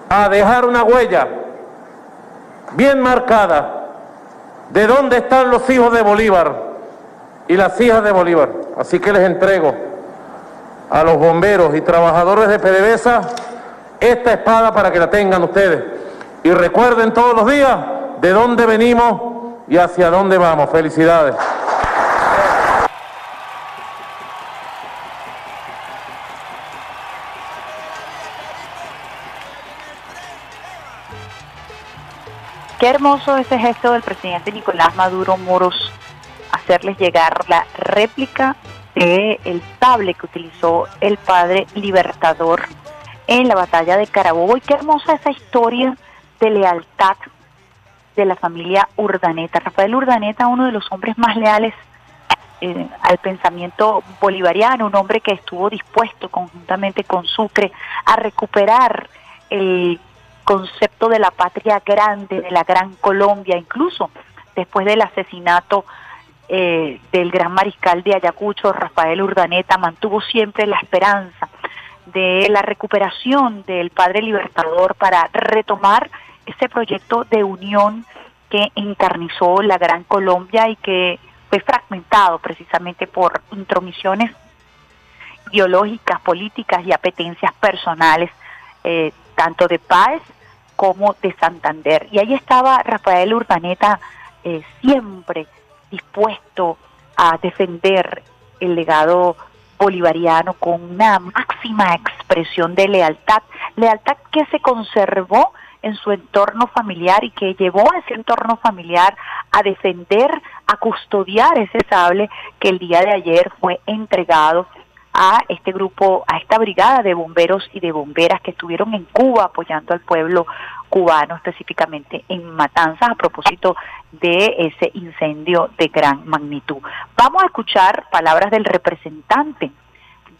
a dejar una huella bien marcada de dónde están los hijos de Bolívar y las hijas de Bolívar. Así que les entrego a los bomberos y trabajadores de PDVSA esta espada para que la tengan ustedes. Y recuerden todos los días de dónde venimos y hacia dónde vamos. Felicidades. Qué hermoso ese gesto del presidente Nicolás Maduro Moros, hacerles llegar la réplica del el sable que utilizó el padre libertador en la batalla de Carabobo. Y qué hermosa esa historia de lealtad de la familia Urdaneta. Rafael Urdaneta, uno de los hombres más leales eh, al pensamiento bolivariano, un hombre que estuvo dispuesto conjuntamente con Sucre a recuperar el concepto de la patria grande, de la gran Colombia, incluso después del asesinato eh, del gran mariscal de Ayacucho, Rafael Urdaneta, mantuvo siempre la esperanza de la recuperación del padre libertador para retomar ese proyecto de unión que encarnizó la Gran Colombia y que fue fragmentado precisamente por intromisiones ideológicas, políticas y apetencias personales, eh, tanto de Páez como de Santander. Y ahí estaba Rafael Urdaneta eh, siempre dispuesto a defender el legado bolivariano con una máxima expresión de lealtad, lealtad que se conservó en su entorno familiar y que llevó a ese entorno familiar a defender, a custodiar ese sable que el día de ayer fue entregado a este grupo, a esta brigada de bomberos y de bomberas que estuvieron en Cuba apoyando al pueblo cubano, específicamente en Matanzas, a propósito de ese incendio de gran magnitud. Vamos a escuchar palabras del representante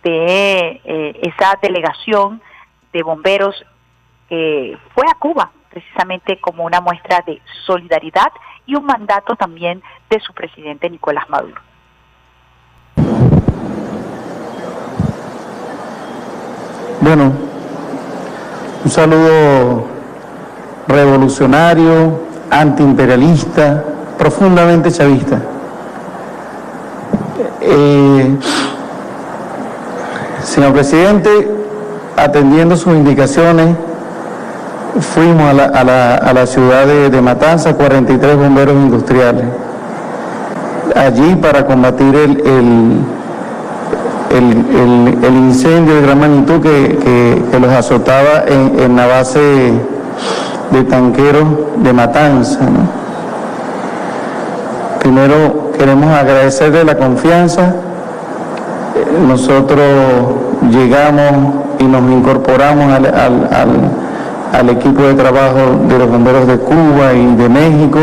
de eh, esa delegación de bomberos fue a Cuba precisamente como una muestra de solidaridad y un mandato también de su presidente Nicolás Maduro. Bueno, un saludo revolucionario, antiimperialista, profundamente chavista. Eh, señor presidente, atendiendo sus indicaciones, fuimos a la, a la, a la ciudad de, de, Matanza, 43 bomberos industriales, allí para combatir el, el, el, el incendio de gran magnitud que, que, los azotaba en, en, la base de tanqueros de Matanza. Primero queremos agradecerle la confianza. Nosotros llegamos y nos incorporamos al al equipo de trabajo de los bomberos de Cuba y de México.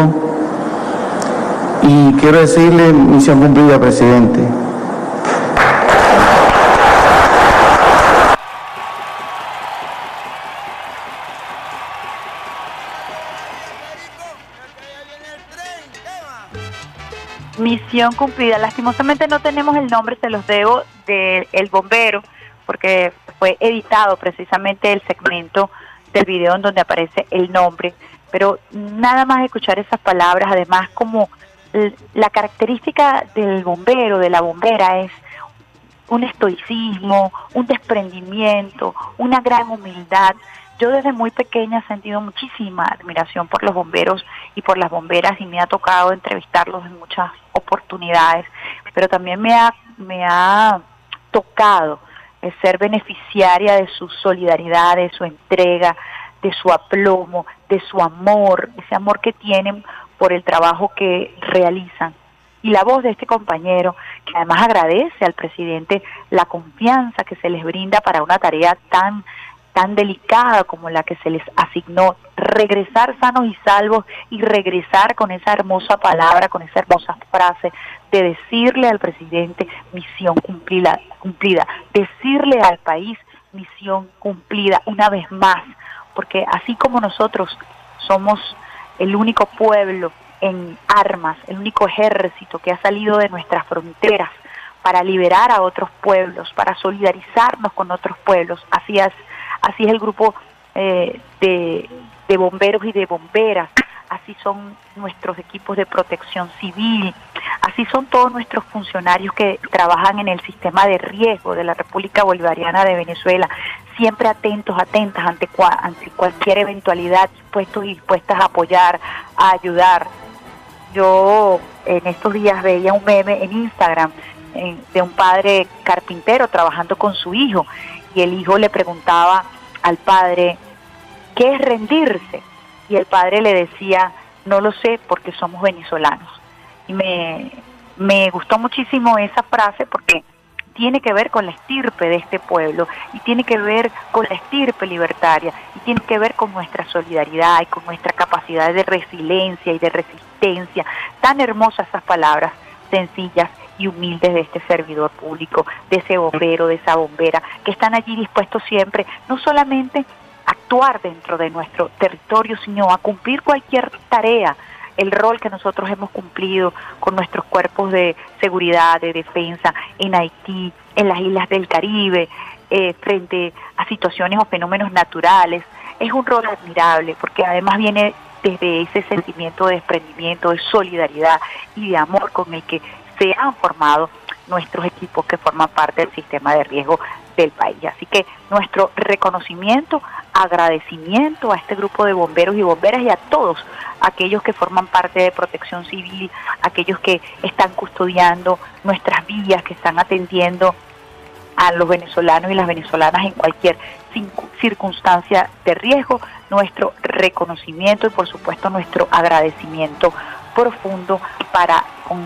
Y quiero decirle, misión cumplida, presidente. Misión cumplida. Lastimosamente no tenemos el nombre, se los debo, del el bombero, porque fue editado precisamente el segmento del video en donde aparece el nombre, pero nada más escuchar esas palabras, además como la característica del bombero, de la bombera es un estoicismo, un desprendimiento, una gran humildad. Yo desde muy pequeña he sentido muchísima admiración por los bomberos y por las bomberas y me ha tocado entrevistarlos en muchas oportunidades, pero también me ha, me ha tocado ser beneficiaria de su solidaridad, de su entrega, de su aplomo, de su amor, ese amor que tienen por el trabajo que realizan. Y la voz de este compañero, que además agradece al presidente la confianza que se les brinda para una tarea tan tan delicada como la que se les asignó, regresar sanos y salvos y regresar con esa hermosa palabra, con esa hermosa frase de decirle al presidente misión cumplida, cumplida, decirle al país misión cumplida una vez más, porque así como nosotros somos el único pueblo en armas, el único ejército que ha salido de nuestras fronteras para liberar a otros pueblos, para solidarizarnos con otros pueblos, así así es el grupo eh, de, de bomberos y de bomberas, así son nuestros equipos de protección civil, así son todos nuestros funcionarios que trabajan en el sistema de riesgo de la República Bolivariana de Venezuela, siempre atentos, atentas ante, ante cualquier eventualidad, dispuestos y dispuestas a apoyar, a ayudar. Yo en estos días veía un meme en Instagram de un padre carpintero trabajando con su hijo y el hijo le preguntaba al padre, ¿qué es rendirse? Y el padre le decía, no lo sé porque somos venezolanos. Y me, me gustó muchísimo esa frase porque tiene que ver con la estirpe de este pueblo y tiene que ver con la estirpe libertaria y tiene que ver con nuestra solidaridad y con nuestra capacidad de resiliencia y de resistencia. Tan hermosas esas palabras, sencillas y humildes de este servidor público, de ese bombero, de esa bombera, que están allí dispuestos siempre, no solamente a actuar dentro de nuestro territorio, sino a cumplir cualquier tarea, el rol que nosotros hemos cumplido con nuestros cuerpos de seguridad, de defensa en Haití, en las islas del Caribe, eh, frente a situaciones o fenómenos naturales. Es un rol admirable porque además viene desde ese sentimiento de desprendimiento, de solidaridad y de amor con el que se han formado nuestros equipos que forman parte del sistema de riesgo del país. Así que nuestro reconocimiento, agradecimiento a este grupo de bomberos y bomberas y a todos aquellos que forman parte de protección civil, aquellos que están custodiando nuestras vías, que están atendiendo a los venezolanos y las venezolanas en cualquier circunstancia de riesgo, nuestro reconocimiento y por supuesto nuestro agradecimiento profundo para con,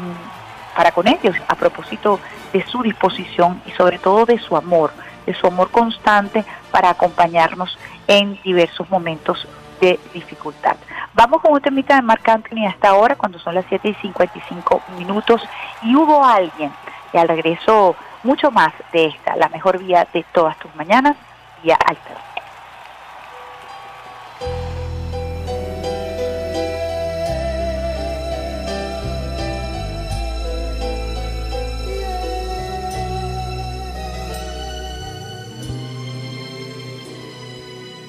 para con ellos a propósito de su disposición y sobre todo de su amor, de su amor constante para acompañarnos en diversos momentos de dificultad. Vamos con un temita de Marc Anthony hasta ahora, cuando son las 7 y 55 minutos, y hubo alguien, y al regreso mucho más de esta, la mejor vía de todas tus mañanas, vía Alter.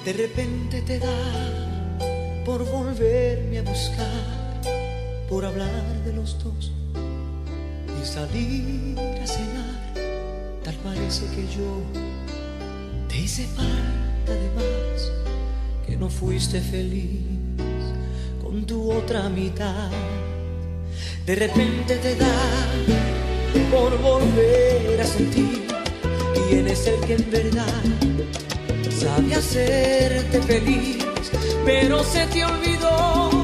De repente te da por volverme a buscar, por hablar de los dos y salir a cenar. Tal parece que yo te hice falta de más, que no fuiste feliz con tu otra mitad. De repente te da por volver a sentir quién es el que en verdad sabe hacerte feliz, pero se te olvidó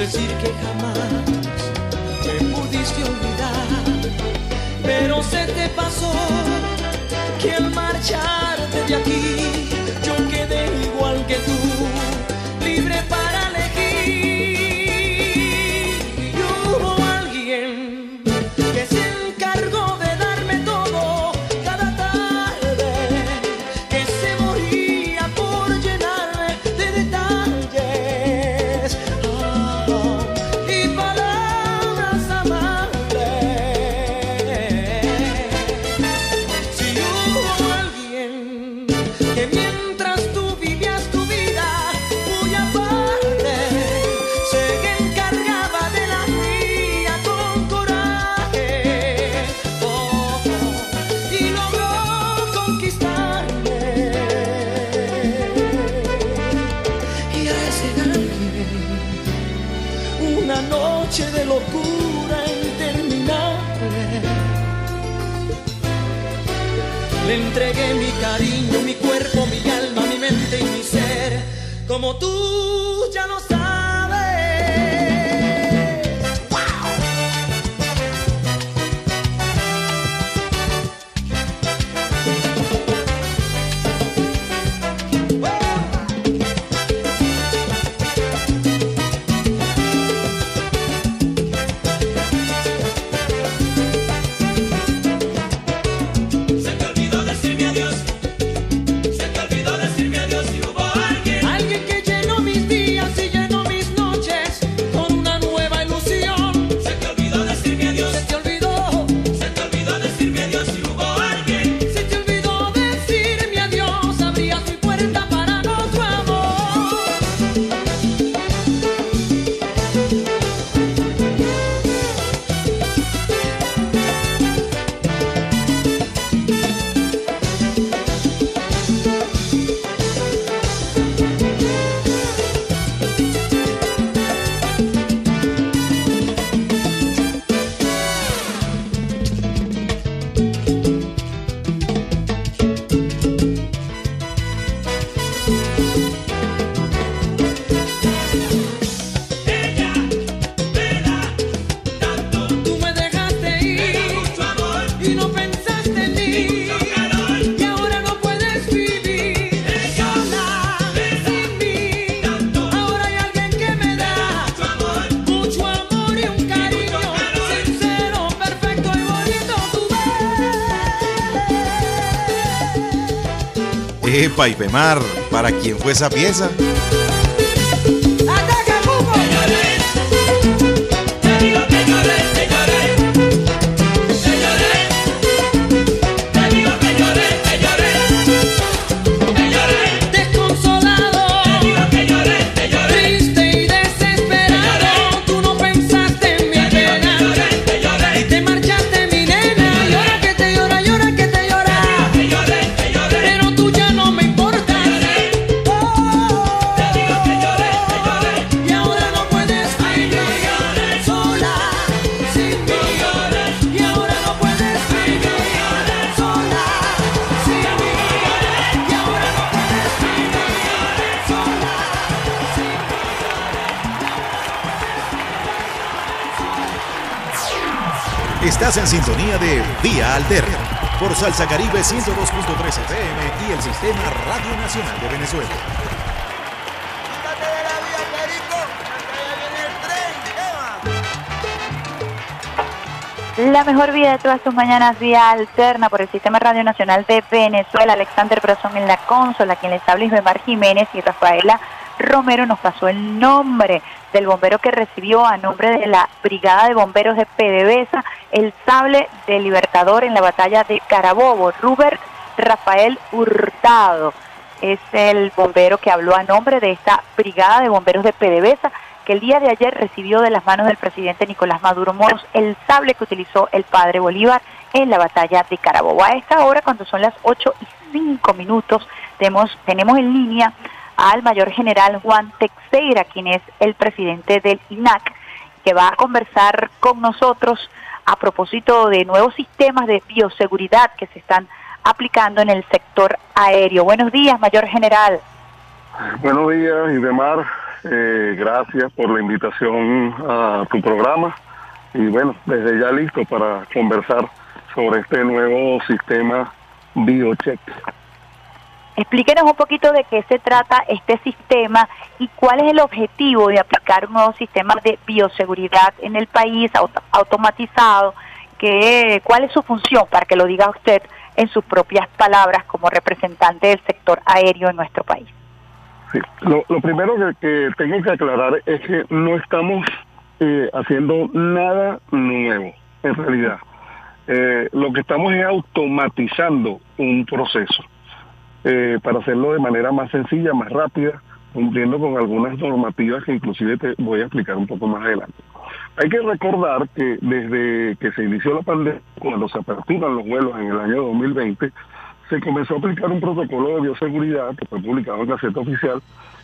decir que jamás me pudiste olvidar, pero se te pasó que al marcharte de aquí Epa, y Femar, ¿para quién fue esa pieza? Estás en sintonía de Vía Alterna por Salsa Caribe 102.3 FM y el Sistema Radio Nacional de Venezuela. La mejor vida de todas tus mañanas, vía alterna por el Sistema Radio Nacional de Venezuela. Alexander Brazón en la consola, quien les habla es Mar Jiménez y Rafaela Romero nos pasó el nombre del bombero que recibió a nombre de la Brigada de Bomberos de PDVSA el sable de Libertador en la batalla de Carabobo. Rubert Rafael Hurtado es el bombero que habló a nombre de esta Brigada de Bomberos de PDVSA que el día de ayer recibió de las manos del presidente Nicolás Maduro Moros el sable que utilizó el padre Bolívar en la batalla de Carabobo. A esta hora, cuando son las 8 y 5 minutos, tenemos, tenemos en línea al mayor general Juan Texeira, quien es el presidente del INAC, que va a conversar con nosotros a propósito de nuevos sistemas de bioseguridad que se están aplicando en el sector aéreo. Buenos días, mayor general. Buenos días, Idemar. Eh, gracias por la invitación a tu programa. Y bueno, desde ya listo para conversar sobre este nuevo sistema BioCheck. Explíquenos un poquito de qué se trata este sistema y cuál es el objetivo de aplicar un nuevo sistema de bioseguridad en el país automatizado, que, cuál es su función, para que lo diga usted en sus propias palabras como representante del sector aéreo en nuestro país. Sí. Lo, primero que, tengo que aclarar es que no estamos eh, haciendo nada nuevo, en realidad. Eh, lo que estamos es automatizando un proceso. Eh, para hacerlo de manera más sencilla, más rápida, cumpliendo con algunas normativas que inclusive te voy a explicar un poco más adelante. Hay que recordar que desde que se inició la pandemia, cuando se aperturan los vuelos en el año 2020, se comenzó a aplicar un protocolo de bioseguridad que fue publicado en Gaceta Oficial,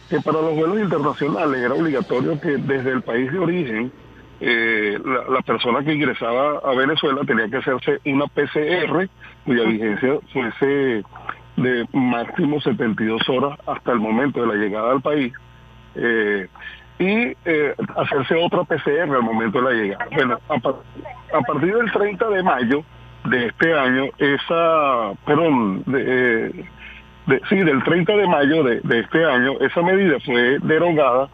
que para los vuelos internacionales era obligatorio que desde el país de origen eh, la, la, persona que ingresaba a Venezuela tenía que hacerse una PCR cuya vigencia fuese de máximo 72 horas hasta el momento de la llegada al país eh, y eh, hacerse otra PCR al momento de la llegada. Bueno, a, partir del 30 de mayo de este año, esa, perdón, de, eh, sí, del 30 de mayo de, de este año, esa medida fue derogada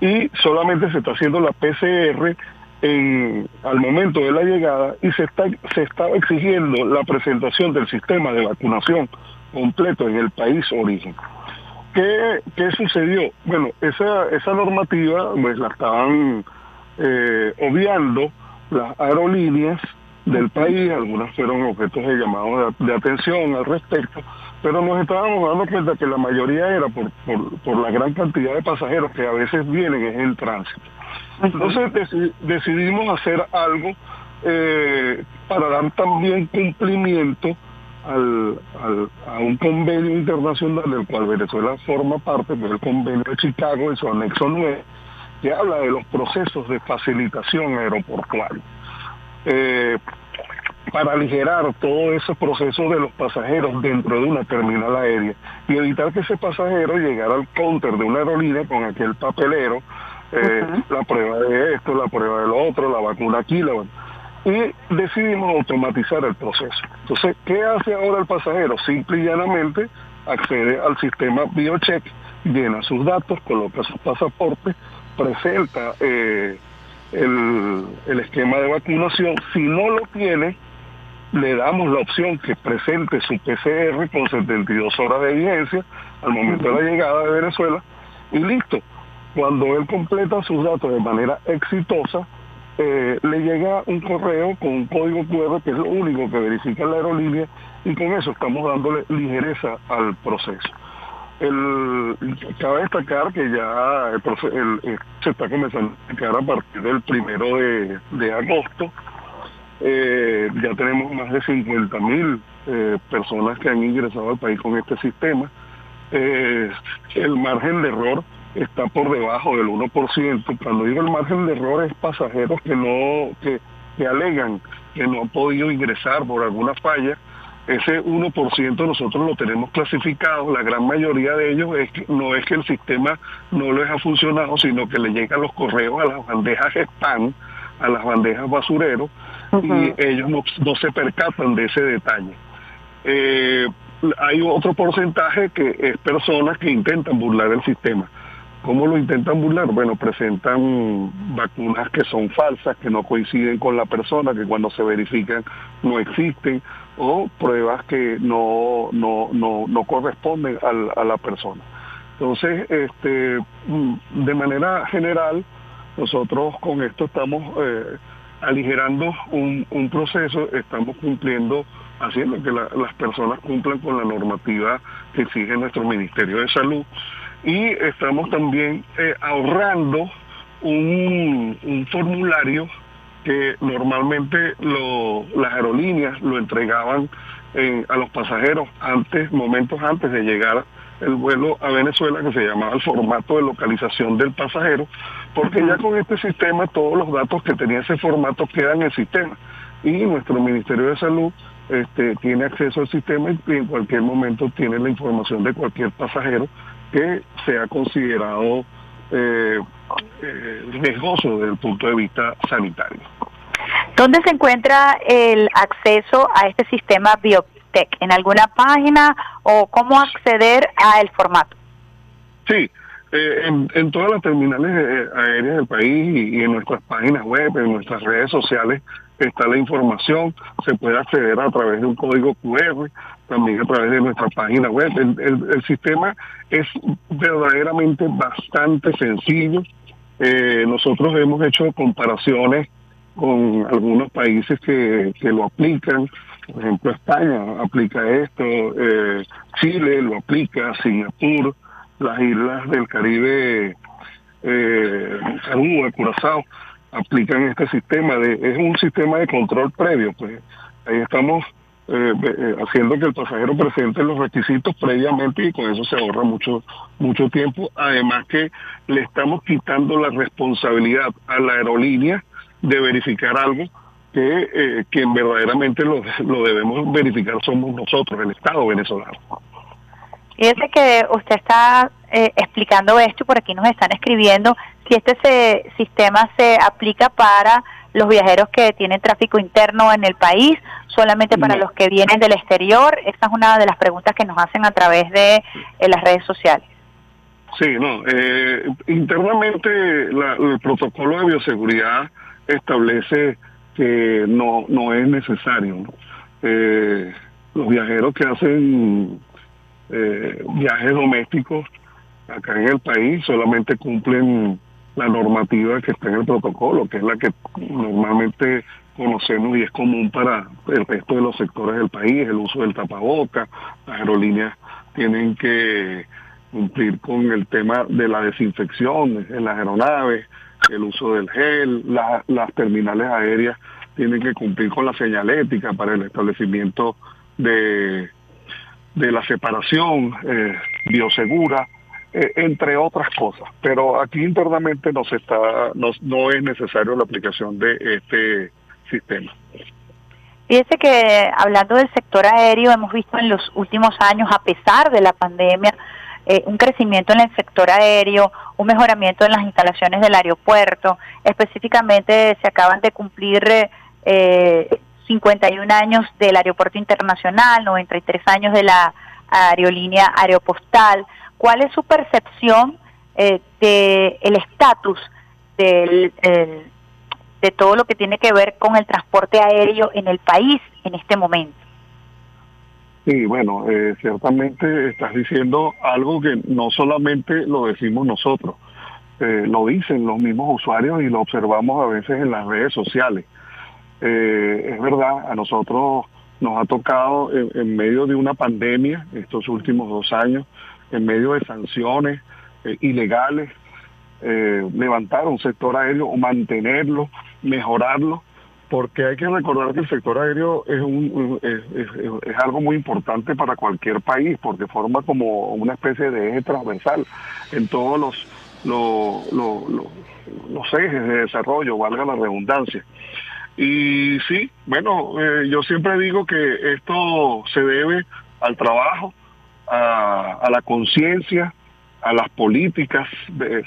y solamente se está haciendo la PCR en, al momento de la llegada y se está se estaba exigiendo la presentación del sistema de vacunación completo en el país origen. ¿Qué, qué sucedió? Bueno, esa, esa normativa pues la estaban eh, obviando las aerolíneas del país, algunas fueron objetos de llamado de, atención al respecto, pero nos estábamos dando cuenta que la mayoría era por, por, la gran cantidad de pasajeros que a veces vienen en tránsito. Entonces decidimos hacer algo eh, para dar también cumplimiento al, a un convenio internacional del cual Venezuela forma parte, que es el convenio de Chicago en su anexo 9, que habla de los procesos de facilitación aeroportuaria. Eh, para aligerar todo ese proceso de los pasajeros dentro de una terminal aérea y evitar que ese pasajero llegara al counter de una aerolínea con aquel papelero, eh, la prueba de esto, la prueba de lo otro, la vacuna aquí, la y decidimos automatizar el proceso. Entonces, ¿qué hace ahora el pasajero? Simple y llanamente accede al sistema BioCheck, llena sus datos, coloca su pasaporte, presenta eh, el, esquema de vacunación. Si no lo tiene, le damos la opción que presente su PCR con 72 horas de vigencia al momento de la llegada de Venezuela y listo. Cuando él completa sus datos de manera exitosa, eh, le llega un correo con un código QR que es lo único que verifica la aerolínea y con eso estamos dándole ligereza al proceso. El, cabe destacar que ya el, se está comenzando a aplicar a partir del primero de, agosto. Eh, ya tenemos más de 50 mil eh, personas que han ingresado al país con este sistema. Eh, el margen de error está por debajo del 1%. Cuando digo el margen de error es pasajeros que no que, que alegan que no han podido ingresar por alguna falla ese 1% nosotros lo tenemos clasificado, la gran mayoría de ellos es que, no es que el sistema no les ha funcionado, sino que le llegan los correos a las bandejas spam, a las bandejas basureros, y ellos no, se percatan de ese detalle. Eh, hay otro porcentaje que es personas que intentan burlar el sistema. ¿Cómo lo intentan burlar? Bueno, presentan vacunas que son falsas, que no coinciden con la persona, que cuando se verifican no existen, o pruebas que no, no, no, no corresponden a la persona. Entonces, este, mm, de manera general, nosotros con esto estamos eh, aligerando un, un, proceso, estamos cumpliendo, haciendo que las personas cumplan con la normativa que exige nuestro Ministerio de Salud y estamos también eh, ahorrando un, formulario que normalmente las aerolíneas lo entregaban a los pasajeros antes, momentos antes de llegar el vuelo a Venezuela que se llamaba el formato de localización del pasajero, porque ya con este sistema todos los datos que tenía ese formato quedan en el sistema. Y nuestro Ministerio de Salud este, tiene acceso al sistema y en cualquier momento tiene la información de cualquier pasajero que se ha considerado eh, eh, riesgoso desde el punto de vista sanitario. ¿Dónde se encuentra el acceso a este sistema Biotech? ¿En alguna página o cómo acceder a el formato? Sí, eh, en, todas las terminales eh, aéreas del país y, en nuestras páginas web, en nuestras redes sociales, está la información, se puede acceder a través de un código QR, también a través de nuestra página web. El, sistema es verdaderamente bastante sencillo. Eh, nosotros hemos hecho comparaciones con algunos países que, que lo aplican. Por ejemplo, España aplica esto, eh, Chile lo aplica, Singapur, las islas del Caribe, eh, Aruba, Curazao aplican este sistema de es un sistema de control previo pues ahí estamos eh, eh, haciendo que el pasajero presente los requisitos previamente y con eso se ahorra mucho mucho tiempo. Además que le estamos quitando la responsabilidad a la aerolínea de verificar algo que eh, quien verdaderamente lo, lo debemos verificar somos nosotros el Estado venezolano. Fíjese que usted está eh, explicando esto y por aquí nos están escribiendo si este se, sistema se aplica para los viajeros que tienen tráfico interno en el país, solamente para los que vienen del exterior. Esta es una de las preguntas que nos hacen a través de eh, las redes sociales. Sí, no. Eh, internamente el protocolo de bioseguridad establece que no, no es necesario. los viajeros que hacen eh, viajes domésticos acá en el país solamente cumplen la normativa que está en el protocolo, que es la que normalmente conocemos y es común para el resto de los sectores del país, el uso del tapaboca, las aerolíneas tienen que cumplir con el tema de la desinfección en las aeronaves, el uso del gel, las terminales aéreas tienen que cumplir con la señalética para el establecimiento de de la separación eh, biosegura, eh, entre otras cosas. Pero aquí internamente no, se está, no, no es necesario la aplicación de este sistema. Fíjese que hablando del sector aéreo, hemos visto en los últimos años, a pesar de la pandemia, eh, un crecimiento en el sector aéreo, un mejoramiento en las instalaciones del aeropuerto. Específicamente se acaban de cumplir eh, 51 años del Aeropuerto Internacional, 93 años de la aerolínea aeropostal. ¿Cuál es su percepción eh, del estatus del, de todo lo que tiene que ver con el transporte aéreo en el país en este momento. Sí, bueno, eh, ciertamente estás diciendo algo que no solamente lo decimos nosotros, eh, lo dicen los mismos usuarios y lo observamos a veces en las redes sociales. Eh, es verdad, a nosotros nos ha tocado en, medio de una pandemia, estos últimos dos años, en medio de sanciones ilegales, levantar un sector aéreo o mantenerlo, mejorarlo porque hay que recordar que el sector aéreo es, un, es, algo muy importante para cualquier país, porque forma como una especie de eje transversal en todos los, los, los, ejes de desarrollo, valga la redundancia. Y sí, bueno, eh, yo siempre digo que esto se debe al trabajo, a, la conciencia, a las políticas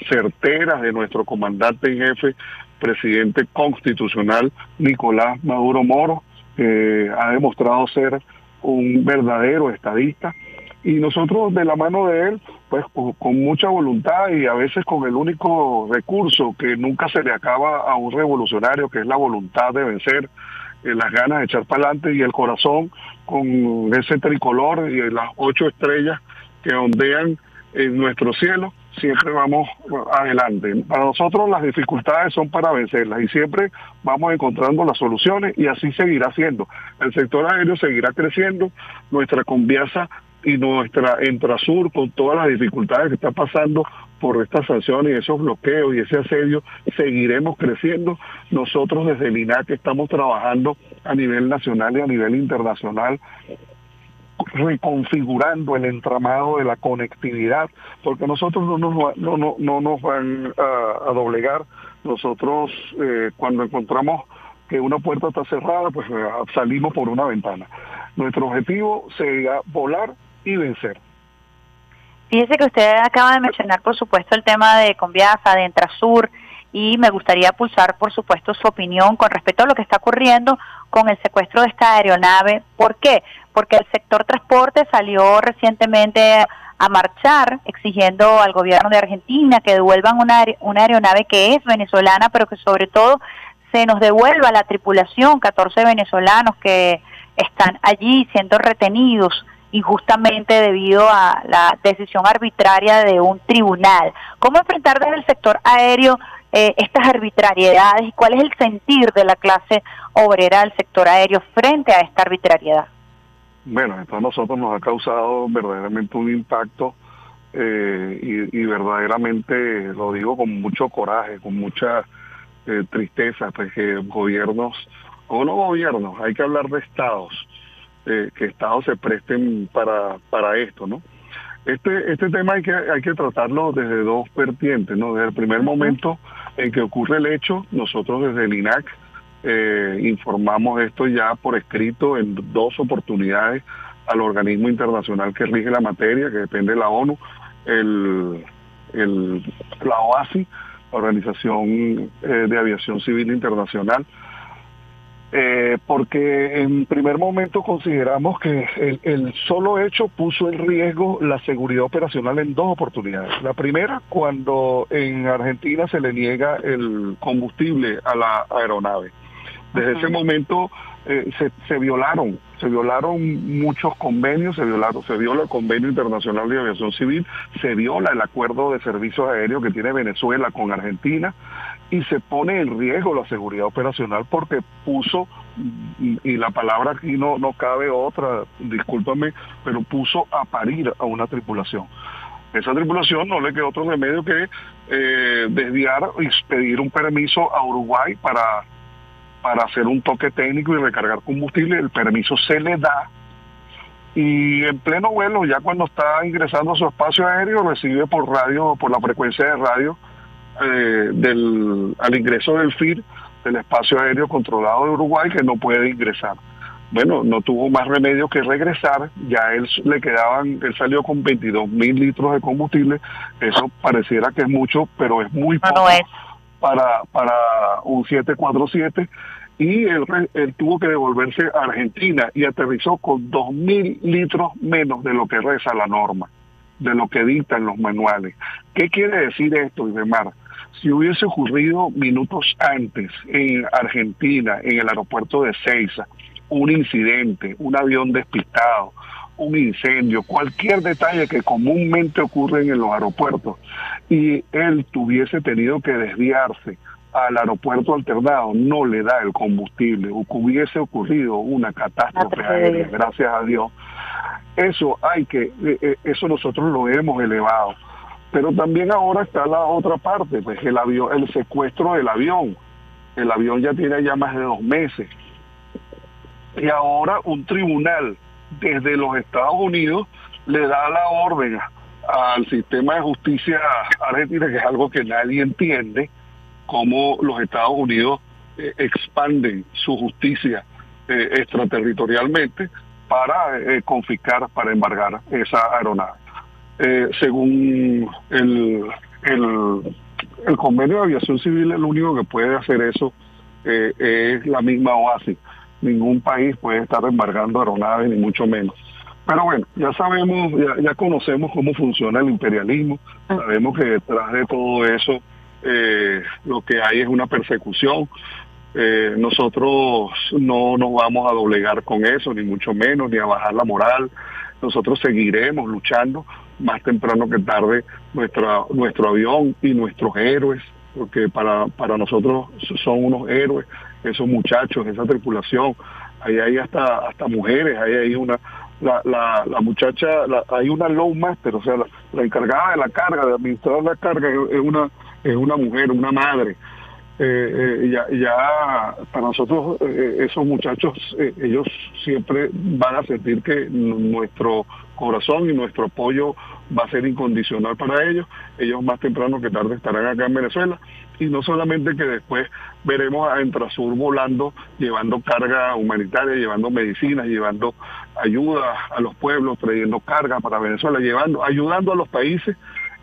certeras de nuestro comandante en jefe presidente constitucional Nicolás Maduro Moro, que ha demostrado ser un verdadero estadista. Y nosotros de la mano de él, pues con, mucha voluntad y a veces con el único recurso que nunca se le acaba a un revolucionario, que es la voluntad de vencer, eh, las ganas de echar para adelante y el corazón con ese tricolor y las ocho estrellas que ondean en nuestro cielo siempre vamos adelante. Para nosotros las dificultades son para vencerlas y siempre vamos encontrando las soluciones y así seguirá siendo. El sector aéreo seguirá creciendo, nuestra conviasa y nuestra Entrasur con todas las dificultades que está pasando por estas sanciones y esos bloqueos y ese asedio, seguiremos creciendo. Nosotros desde el INAC estamos trabajando a nivel nacional y a nivel internacional reconfigurando el entramado de la conectividad, porque nosotros no nos, no, no, no nos van a, doblegar. Nosotros eh, cuando encontramos que una puerta está cerrada, pues eh, salimos por una ventana. Nuestro objetivo sería volar y vencer. Fíjese que usted acaba de mencionar, por supuesto, el tema de Conviasa, de Entrasur, y me gustaría pulsar, por supuesto, su opinión con respecto a lo que está ocurriendo con el secuestro de esta aeronave. ¿Por qué? Porque el sector transporte salió recientemente a marchar exigiendo al gobierno de Argentina que devuelvan una, una aeronave que es venezolana, pero que sobre todo se nos devuelva la tripulación, 14 venezolanos que están allí siendo retenidos injustamente debido a la decisión arbitraria de un tribunal. ¿Cómo enfrentar desde el sector aéreo eh, estas arbitrariedades y cuál es el sentir de la clase obrera del sector aéreo frente a esta arbitrariedad? Bueno, esto a nosotros nos ha causado verdaderamente un impacto eh, y, verdaderamente lo digo con mucho coraje, con mucha eh, tristeza, pues que gobiernos, o no gobiernos, hay que hablar de estados, que estados se presten para, para esto, ¿no? Este, este tema hay que, hay que tratarlo desde dos vertientes, ¿no? Desde el primer momento en que ocurre el hecho, nosotros desde el INAC eh, informamos esto ya por escrito en dos oportunidades al organismo internacional que rige la materia, que depende de la ONU, el, el, la OASI, la Organización eh, de Aviación Civil Internacional, eh, porque en primer momento consideramos que el, solo hecho puso en riesgo la seguridad operacional en dos oportunidades. La primera, cuando en Argentina se le niega el combustible a la aeronave. Desde ese momento eh, se, violaron, se violaron muchos convenios, se violaron, se viola el convenio internacional de aviación civil, se viola el acuerdo de servicios aéreos que tiene Venezuela con Argentina, y se pone en riesgo la seguridad operacional porque puso, y la palabra aquí no, no cabe otra, discúlpame, pero puso a parir a una tripulación. Esa tripulación no le quedó otro remedio que eh, desviar y pedir un permiso a Uruguay para, para hacer un toque técnico y recargar combustible. El permiso se le da y en pleno vuelo, ya cuando está ingresando a su espacio aéreo, recibe por radio, por la frecuencia de radio, eh, del, al ingreso del FIR, del espacio aéreo controlado de Uruguay, que no puede ingresar. Bueno, no tuvo más remedio que regresar, ya él le quedaban, él salió con 22 mil litros de combustible, eso pareciera que es mucho, pero es muy poco para, para un 747 y él, él, tuvo que devolverse a Argentina y aterrizó con 2 mil litros menos de lo que reza la norma, de lo que dictan los manuales. ¿Qué quiere decir esto, Idemar? Si hubiese ocurrido minutos antes en Argentina, en el aeropuerto de Ceiza, un incidente, un avión despistado, un incendio, cualquier detalle que comúnmente ocurre en los aeropuertos, y él tuviese tenido que desviarse al aeropuerto alternado, no le da el combustible, o que hubiese ocurrido una catástrofe aérea, gracias a Dios. Eso hay que, eh, eh, eso nosotros lo hemos elevado. Pero también ahora está la otra parte, pues el avión, el secuestro del avión. El avión ya tiene ya más de dos meses. Y ahora un tribunal desde los Estados Unidos le da la orden al sistema de justicia argentina, que es algo que nadie entiende, cómo los Estados Unidos eh, expanden su justicia extraterritorialmente para eh, confiscar, para embargar esa aeronave. según el, el, el, convenio de aviación civil, el único que puede hacer eso es la misma OASI ningún país puede estar embargando aeronaves, ni mucho menos. Pero bueno, ya sabemos, ya, conocemos cómo funciona el imperialismo, ah. sabemos que detrás de todo eso eh, lo que hay es una persecución. Eh, nosotros no nos vamos a doblegar con eso, ni mucho menos, ni a bajar la moral. Nosotros seguiremos luchando más temprano que tarde nuestra, nuestro avión y nuestros héroes, porque para, para nosotros son unos héroes esos muchachos, esa tripulación. Ahí hay hasta hasta mujeres, ahí hay una la, la, la muchacha, hay una low master, o sea, la, encargada de la carga, de administrar la carga, es una es una mujer, una madre. Eh, eh, ya, ya para nosotros eh, esos muchachos, ellos siempre van a sentir que nuestro corazón y nuestro apoyo va a ser incondicional para ellos. Ellos más temprano que tarde estarán acá en Venezuela y no solamente que después veremos a Entrasur volando, llevando carga humanitaria, llevando medicinas, llevando ayuda a los pueblos, trayendo carga para Venezuela, llevando, ayudando a los países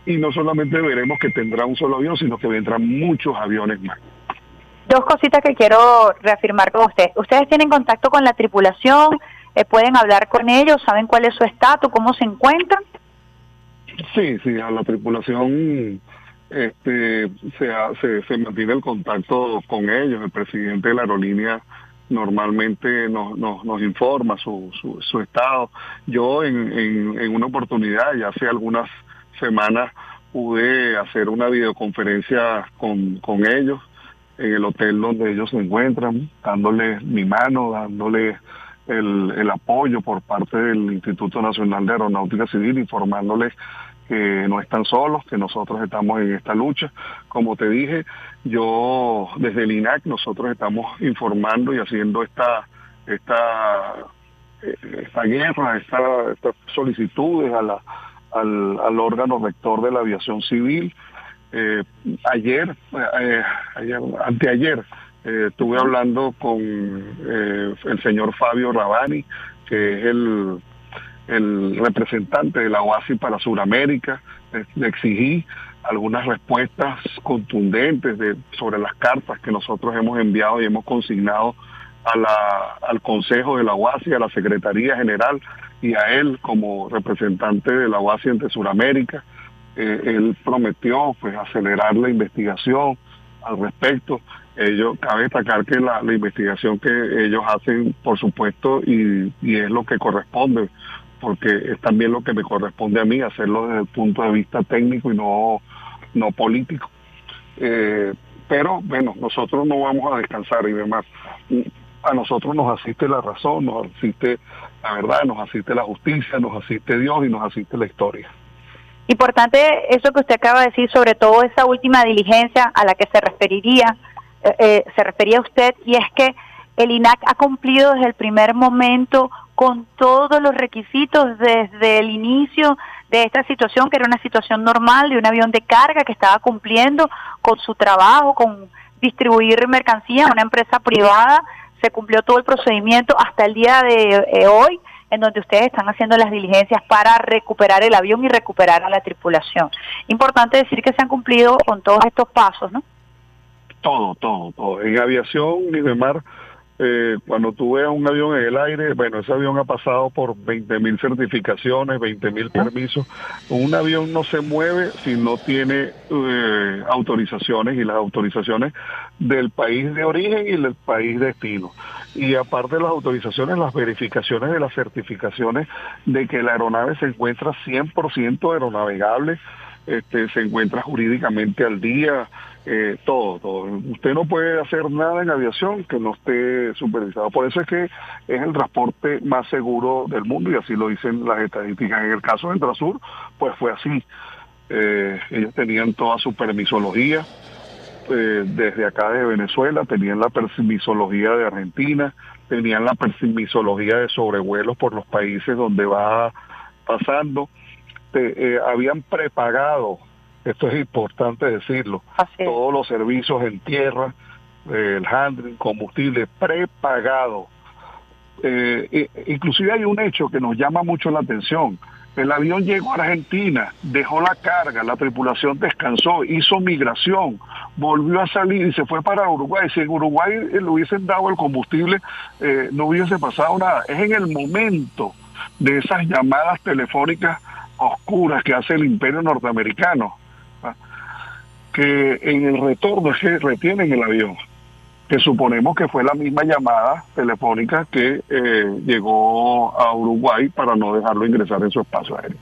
y no solamente veremos que tendrá un solo avión, sino que vendrán muchos aviones más. Dos cositas que quiero reafirmar con usted. ¿Ustedes tienen contacto con la tripulación? Eh, ¿Pueden hablar con ellos? ¿Saben cuál es su estatus? ¿Cómo se encuentran? Sí, sí, a la tripulación este, se, se, mantiene el contacto con ellos. El presidente de la aerolínea normalmente nos, nos, nos informa su, su, estado. Yo en, en, una oportunidad, ya hace algunas semanas, pude hacer una videoconferencia con, con ellos en el hotel donde ellos se encuentran, dándole mi mano, dándole el, el apoyo por parte del Instituto Nacional de Aeronáutica Civil, informándoles que no están solos, que nosotros estamos en esta lucha. Como te dije, yo desde el INAC nosotros estamos informando y haciendo esta esta eh, esta guerra, estas solicitudes a la, al, al, órgano rector de la aviación civil. Eh, ayer, eh, ayer, anteayer, estuve hablando con el señor Fabio Rabani, que es el el representante de la OASI para Sudamérica, le exigí algunas respuestas contundentes de, sobre las cartas que nosotros hemos enviado y hemos consignado a la, al Consejo de la OASI, a la Secretaría General y a él como representante de la OASI entre Sudamérica. Eh, él prometió pues acelerar la investigación al respecto. Ellos, cabe destacar que la, investigación que ellos hacen, por supuesto, y, y es lo que corresponde porque es también lo que me corresponde a mí, hacerlo desde el punto de vista técnico y no, no político. Eh, pero bueno, nosotros no vamos a descansar y demás. A nosotros nos asiste la razón, nos asiste la verdad, nos asiste la justicia, nos asiste Dios y nos asiste la historia. Importante eso que usted acaba de decir, sobre todo esa última diligencia a la que se referiría, eh, eh, se refería usted, y es que el INAC ha cumplido desde el primer momento con todos los requisitos desde el inicio de esta situación, que era una situación normal de un avión de carga que estaba cumpliendo con su trabajo, con distribuir mercancía a una empresa privada, se cumplió todo el procedimiento hasta el día de eh, hoy, en donde ustedes están haciendo las diligencias para recuperar el avión y recuperar a la tripulación. Importante decir que se han cumplido con todos estos pasos, ¿no? Todo, todo, todo. En aviación, ni de mar eh, cuando tú veas un avión en el aire, bueno, ese avión ha pasado por 20 mil certificaciones, 20 mil permisos. Un avión no se mueve si no tiene eh, autorizaciones y las autorizaciones del país de origen y del país destino. Y aparte de las autorizaciones, las verificaciones de las certificaciones de que la aeronave se encuentra 100% aeronavegable, este, se encuentra jurídicamente al día, eh, todo, todo. Usted no puede hacer nada en aviación que no esté supervisado. Por eso es que es el transporte más seguro del mundo y así lo dicen las estadísticas. En el caso de Entrasur, pues fue así. Eh, ellos tenían toda su permisología eh, desde acá de Venezuela, tenían la permisología de Argentina, tenían la permisología de sobrevuelos por los países donde va pasando. habían prepagado esto es importante decirlo, todos los servicios en tierra, el handling, combustible prepagado. Eh, inclusive hay un hecho que nos llama mucho la atención. El avión llegó a Argentina, dejó la carga, la tripulación descansó, hizo migración, volvió a salir y se fue para Uruguay. Si en Uruguay le hubiesen dado el combustible, eh, no hubiese pasado nada. Es en el momento de esas llamadas telefónicas oscuras que hace el imperio norteamericano que en el retorno se retienen el avión, que suponemos que fue la misma llamada telefónica que eh, llegó a Uruguay para no dejarlo ingresar en su espacio aéreo.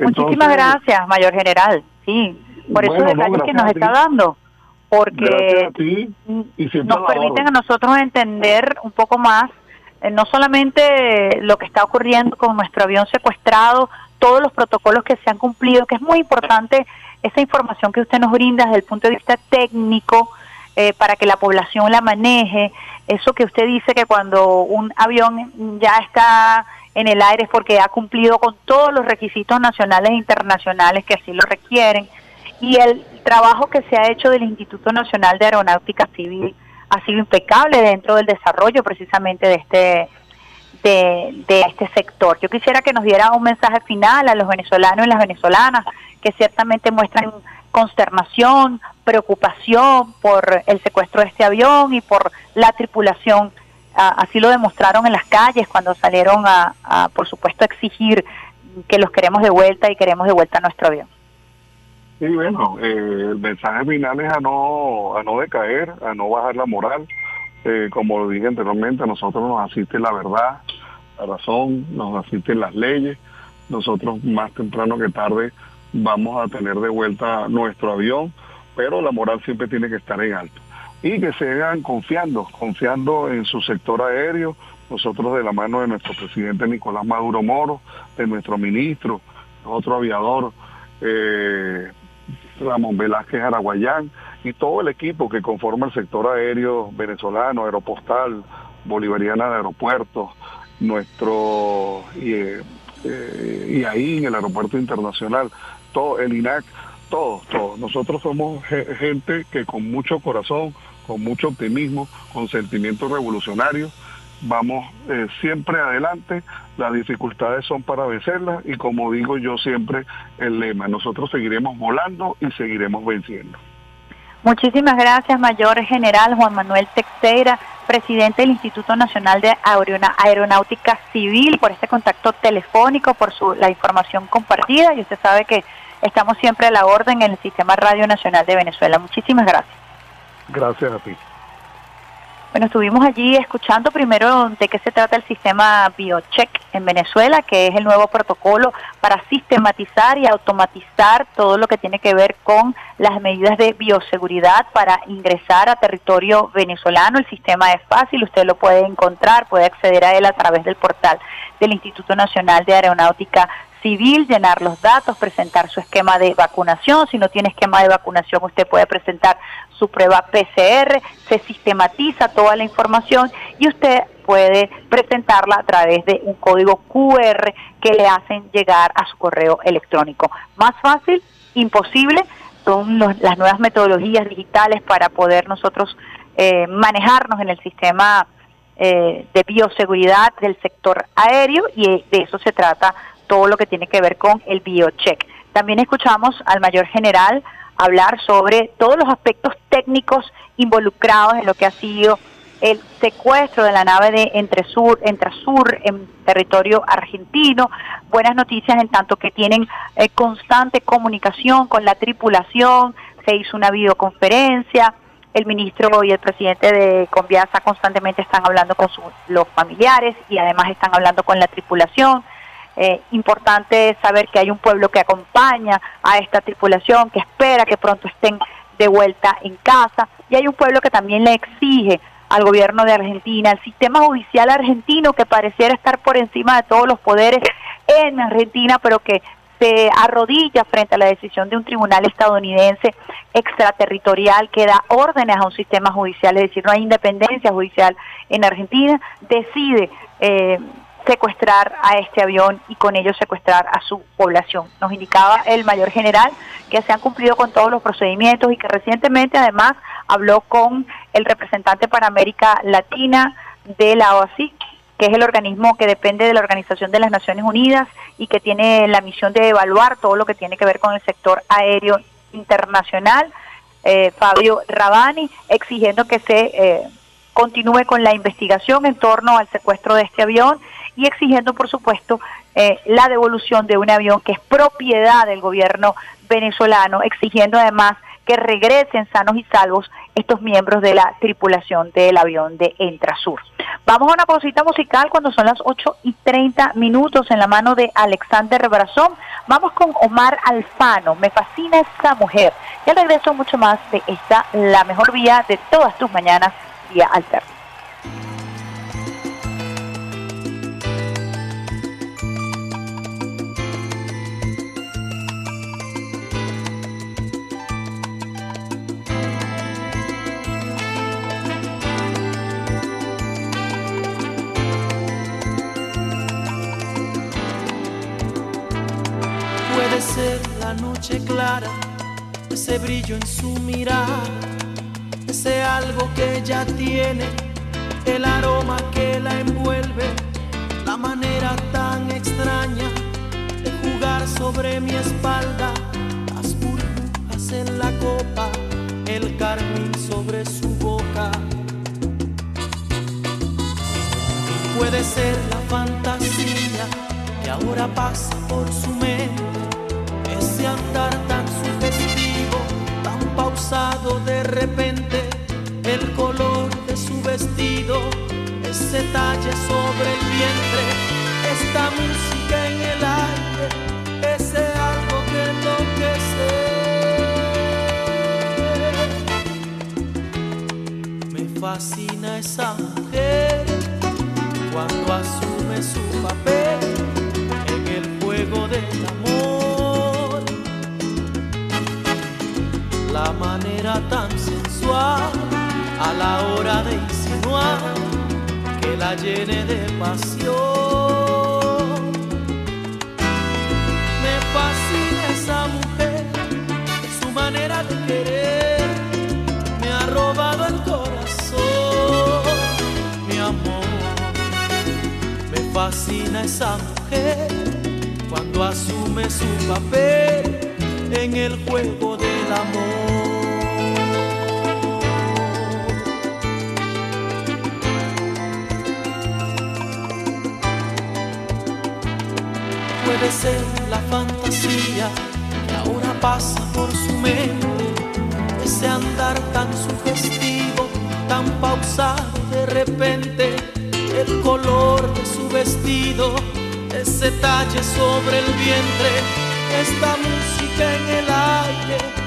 Muchísimas gracias, mayor general. Sí, por eso detalles que nos está dando, porque nos permiten a nosotros entender un poco más, eh, no solamente lo que está ocurriendo con nuestro avión secuestrado, todos los protocolos que se han cumplido, que es muy importante esa información que usted nos brinda desde el punto de vista técnico eh, para que la población la maneje, eso que usted dice que cuando un avión ya está en el aire es porque ha cumplido con todos los requisitos nacionales e internacionales que así lo requieren, y el trabajo que se ha hecho del Instituto Nacional de Aeronáutica Civil ha sido impecable dentro del desarrollo precisamente de este de, de, este sector. Yo quisiera que nos diera un mensaje final a los venezolanos y las venezolanas que ciertamente muestran consternación, preocupación por el secuestro de este avión y por la tripulación. así lo demostraron en las calles cuando salieron a, por supuesto, exigir que los queremos de vuelta y queremos de vuelta a nuestro avión. Sí, bueno, eh, el mensaje final es a no, a no decaer, a no bajar la moral. Eh, como lo dije anteriormente, a nosotros nos asiste la verdad, la razón, nos asisten las leyes. Nosotros más temprano que tarde vamos a tener de vuelta nuestro avión, pero la moral siempre tiene que estar en alto. Y que sigan confiando, confiando en su sector aéreo, nosotros de la mano de nuestro presidente Nicolás Maduro Moro, de nuestro ministro, otro aviador, eh, Ramón Velázquez Araguayán, y todo el equipo que conforma el sector aéreo venezolano, aeropostal, bolivariana de aeropuertos, nuestro y, eh, eh, y ahí en el aeropuerto internacional, todo, el INAC, todos, todos. Nosotros somos gente que con mucho corazón, con mucho optimismo, con sentimientos revolucionarios, vamos eh, siempre adelante, las dificultades son para vencerlas y como digo yo siempre el lema, nosotros seguiremos volando y seguiremos venciendo. Muchísimas gracias, Mayor General Juan Manuel Texeira, presidente del Instituto Nacional de Aeronáutica Civil, por este contacto telefónico, por su, la información compartida. Y usted sabe que estamos siempre a la orden en el Sistema Radio Nacional de Venezuela. Muchísimas gracias. Gracias a ti. Bueno, estuvimos allí escuchando primero de qué se trata el sistema BioCheck en Venezuela, que es el nuevo protocolo para sistematizar y automatizar todo lo que tiene que ver con las medidas de bioseguridad para ingresar a territorio venezolano. El sistema es fácil, usted lo puede encontrar, puede acceder a él a través del portal del Instituto Nacional de Aeronáutica civil, llenar los datos, presentar su esquema de vacunación. Si no tiene esquema de vacunación, usted puede presentar su prueba PCR, se sistematiza toda la información y usted puede presentarla a través de un código QR que le hacen llegar a su correo electrónico. Más fácil, imposible, son las nuevas metodologías digitales para poder nosotros eh, manejarnos en el sistema eh, de bioseguridad del sector aéreo y de eso se trata todo lo que tiene que ver con el biocheck. También escuchamos al mayor general hablar sobre todos los aspectos técnicos involucrados en lo que ha sido el secuestro de la nave de Entresur, Entrasur en territorio argentino. Buenas noticias en tanto que tienen eh, constante comunicación con la tripulación, se hizo una videoconferencia, el ministro y el presidente de Conviasa constantemente están hablando con los familiares y además están hablando con la tripulación. Eh, importante saber que hay un pueblo que acompaña a esta tripulación, que espera que pronto estén de vuelta en casa, y hay un pueblo que también le exige al gobierno de Argentina, al sistema judicial argentino que pareciera estar por encima de todos los poderes en Argentina, pero que se arrodilla frente a la decisión de un tribunal estadounidense extraterritorial que da órdenes a un sistema judicial, es decir, no hay independencia judicial en Argentina, decide eh, secuestrar a este avión y con ello secuestrar a su población. Nos indicaba el mayor general que se han cumplido con todos los procedimientos y que recientemente además habló con el representante para América Latina de la OASI, que es el organismo que depende de la Organización de las Naciones Unidas y que tiene la misión de evaluar todo lo que tiene que ver con el sector aéreo internacional, eh, Fabio Rabani, exigiendo que se eh, continúe con la investigación en torno al secuestro de este avión y exigiendo, por supuesto, eh, la devolución de un avión que es propiedad del gobierno venezolano, exigiendo además que regresen sanos y salvos estos miembros de la tripulación del avión de Entrasur. Vamos a una pausita musical cuando son las 8 y 30 minutos en la mano de Alexander Brazón. Vamos con Omar Alfano. Me fascina esta mujer. Ya regreso mucho más de esta, la mejor vía de todas tus mañanas, vía alterna. Noche clara, ese brillo en su mirada, ese algo que ella tiene, el aroma que la envuelve, la manera tan extraña de jugar sobre mi espalda, las burbujas en la copa, el carmín sobre su boca. Puede ser la fantasía que ahora pasa por su mente ese andar tan sugestivo, tan pausado de repente, el color de su vestido, ese talle sobre el vientre, esta música en el aire, ese algo que enloquece. Me fascina esa mujer cuando asume su papel en el juego del amor. La manera tan sensual a la hora de insinuar que la llene de pasión. Me fascina esa mujer, su manera de querer me ha robado el corazón, mi amor. Me fascina esa mujer cuando asume su papel en el juego amor. Puede ser la fantasía que ahora pasa por su mente, ese andar tan sugestivo, tan pausado de repente, el color de su vestido, ese talle sobre el vientre, esta música en el aire,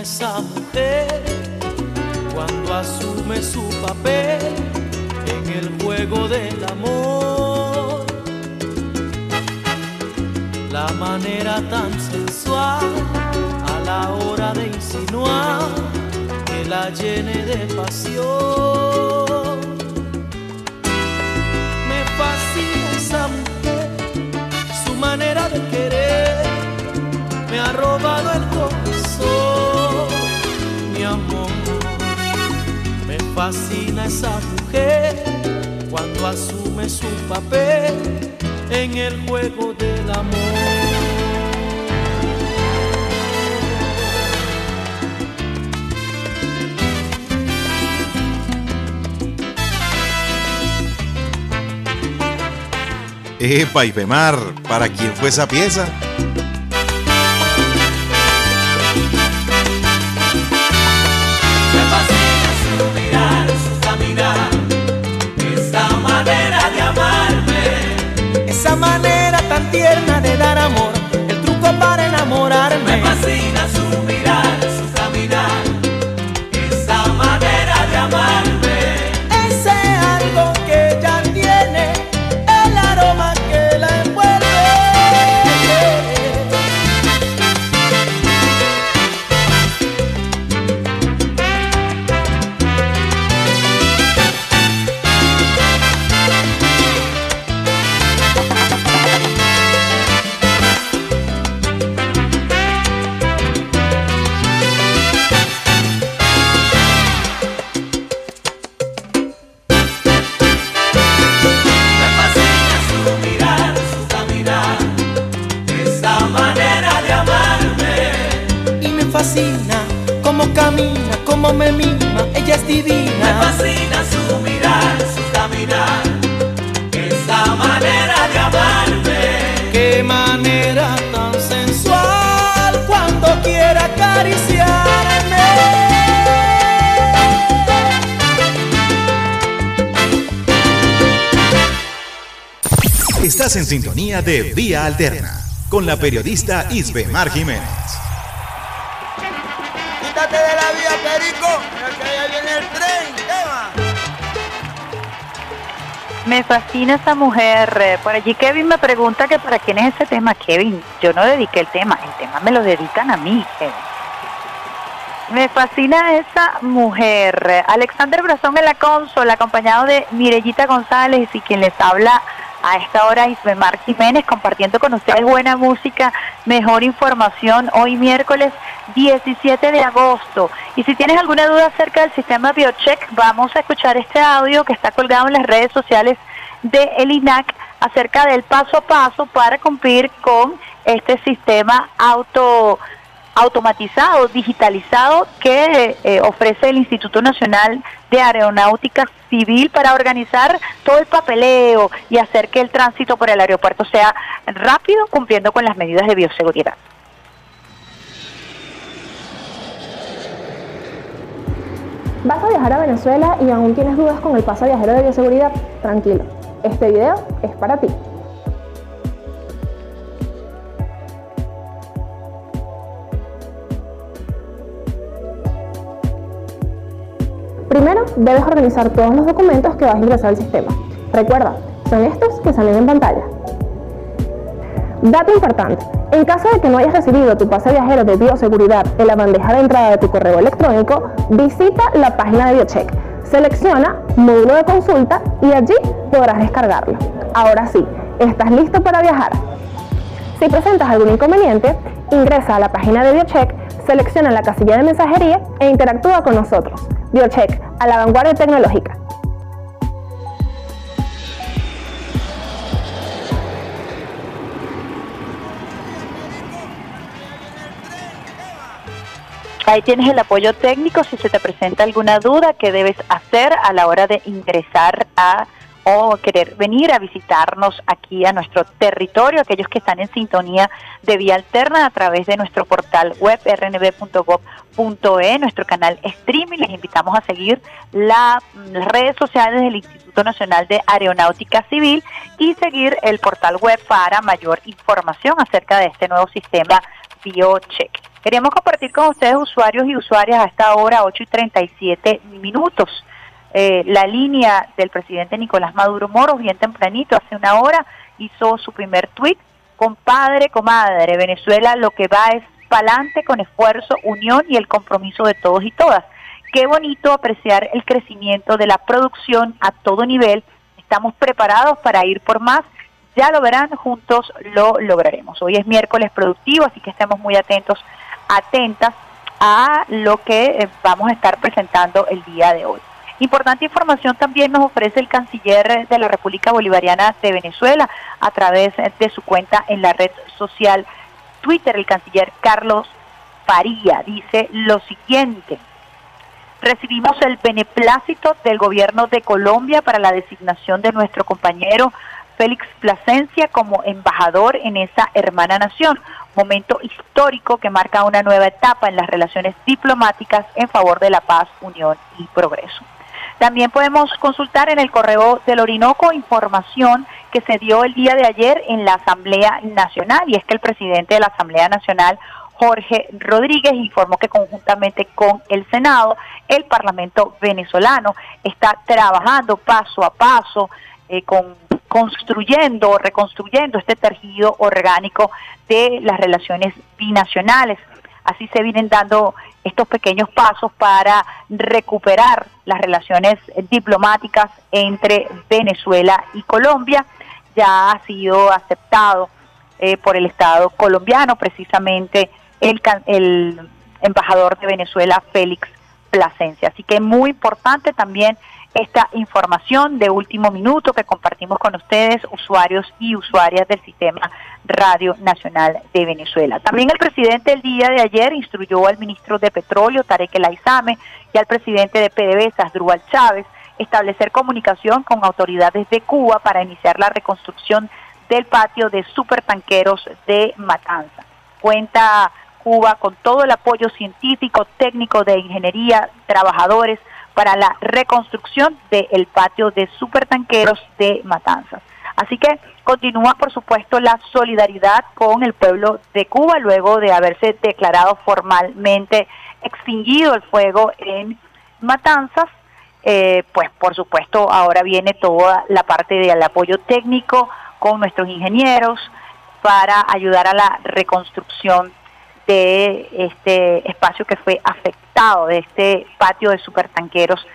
esa mujer cuando asume su papel en el juego del amor. La manera tan sensual a la hora de insinuar que la llene de pasión. fascina esa mujer cuando asume su papel en el juego del amor. Epa y Femar, para quien fue esa pieza. Estás en sintonía de Vía Alterna con la periodista Isbemar Jiménez. Quítate de la vía, Perico. Mira que allá viene el tren. Eva. Me fascina esa mujer. Eh, Por allí Kevin me pregunta que para quién es ese tema. Kevin, yo no dediqué el tema, el tema me lo dedican a mí, Kevin. Me fascina esa mujer. Eh, Alexander Brazón en la consola, acompañado de Mirellita González y quien les habla a esta hora Isbemar Jiménez, compartiendo con ustedes buena música, mejor información hoy miércoles 17 de agosto. Y si tienes alguna duda acerca del sistema BioCheck, vamos a escuchar este audio que está colgado en las redes sociales de el INAC acerca del paso a paso para cumplir con este sistema auto automatizado, digitalizado que eh, ofrece el Instituto Nacional de Aeronáutica Civil para organizar todo el papeleo y hacer que el tránsito por el aeropuerto sea rápido, cumpliendo con las medidas de bioseguridad. ¿Vas a viajar a Venezuela y aún tienes dudas con el paso viajero de bioseguridad? Tranquilo, este video es para ti. Primero, debes organizar todos los documentos que vas a ingresar al sistema. Recuerda, son estos que salen en pantalla. Dato importante. En caso de que no hayas recibido tu pase viajero de bioseguridad en la bandeja de entrada de tu correo electrónico, visita la página de BioCheck. Selecciona módulo de consulta y allí podrás descargarlo. Ahora sí, estás listo para viajar. Si presentas algún inconveniente, ingresa a la página de BioCheck, selecciona la casilla de mensajería e interactúa con nosotros. BioCheck, a la vanguardia tecnológica. Ahí tienes el apoyo técnico si se te presenta alguna duda que debes hacer a la hora de ingresar a o querer venir a visitarnos aquí a nuestro territorio, aquellos que están en sintonía de vía alterna a través de nuestro portal web rnb.gov.e, nuestro canal streaming. Les invitamos a seguir la- las redes sociales del Instituto Nacional de Aeronáutica Civil y seguir el portal web para mayor información acerca de este nuevo sistema BioCheck. Queríamos compartir con ustedes, usuarios y usuarias, a esta hora, 8 y 37 minutos, eh, la línea del presidente Nicolás Maduro Moros, bien tempranito, hace una hora, hizo su primer tuit. Compadre, comadre, Venezuela lo que va es pa'lante con esfuerzo, unión y el compromiso de todos y todas. Qué bonito apreciar el crecimiento de la producción a todo nivel. Estamos preparados para ir por más. Ya lo verán, juntos lo lograremos. Hoy es miércoles productivo, así que estemos muy atentos, atentas a lo que eh, vamos a estar presentando el día de hoy. Importante información también nos ofrece el canciller de la República Bolivariana de Venezuela a través de su cuenta en la red social Twitter. El canciller Carlos Faría dice lo siguiente. Recibimos el beneplácito del gobierno de Colombia para la designación de nuestro compañero Félix Plasencia como embajador en esa hermana nación, momento histórico que marca una nueva etapa en las relaciones diplomáticas en favor de la paz, unión y progreso. También podemos consultar en el correo del Orinoco información que se dio el día de ayer en la Asamblea Nacional y es que el presidente de la Asamblea Nacional, Jorge Rodríguez, informó que conjuntamente con el Senado, el Parlamento venezolano está trabajando paso a paso eh, con construyendo, reconstruyendo este tejido orgánico de las relaciones binacionales. Así se vienen dando estos pequeños pasos para recuperar las relaciones diplomáticas entre Venezuela y Colombia. Ya ha sido aceptado eh, por el Estado colombiano precisamente el, el embajador de Venezuela, Félix Plasencia. Así que muy importante también esta información de último minuto que compartimos con ustedes, usuarios y usuarias del Sistema Radio Nacional de Venezuela. También el presidente el día de ayer instruyó al ministro de Petróleo, Tarek El Aizame, y al presidente de PDVSA, Drubal Chávez, establecer comunicación con autoridades de Cuba para iniciar la reconstrucción del patio de supertanqueros de Matanza. Cuenta Cuba con todo el apoyo científico, técnico, de ingeniería, trabajadores, para la reconstrucción del patio de supertanqueros de Matanzas. Así que continúa, por supuesto, la solidaridad con el pueblo de Cuba luego de haberse declarado formalmente extinguido el fuego en Matanzas. Eh, pues, por supuesto, ahora viene toda la parte del apoyo técnico con nuestros ingenieros para ayudar a la reconstrucción de este espacio que fue afectado, de este patio de supertanqueros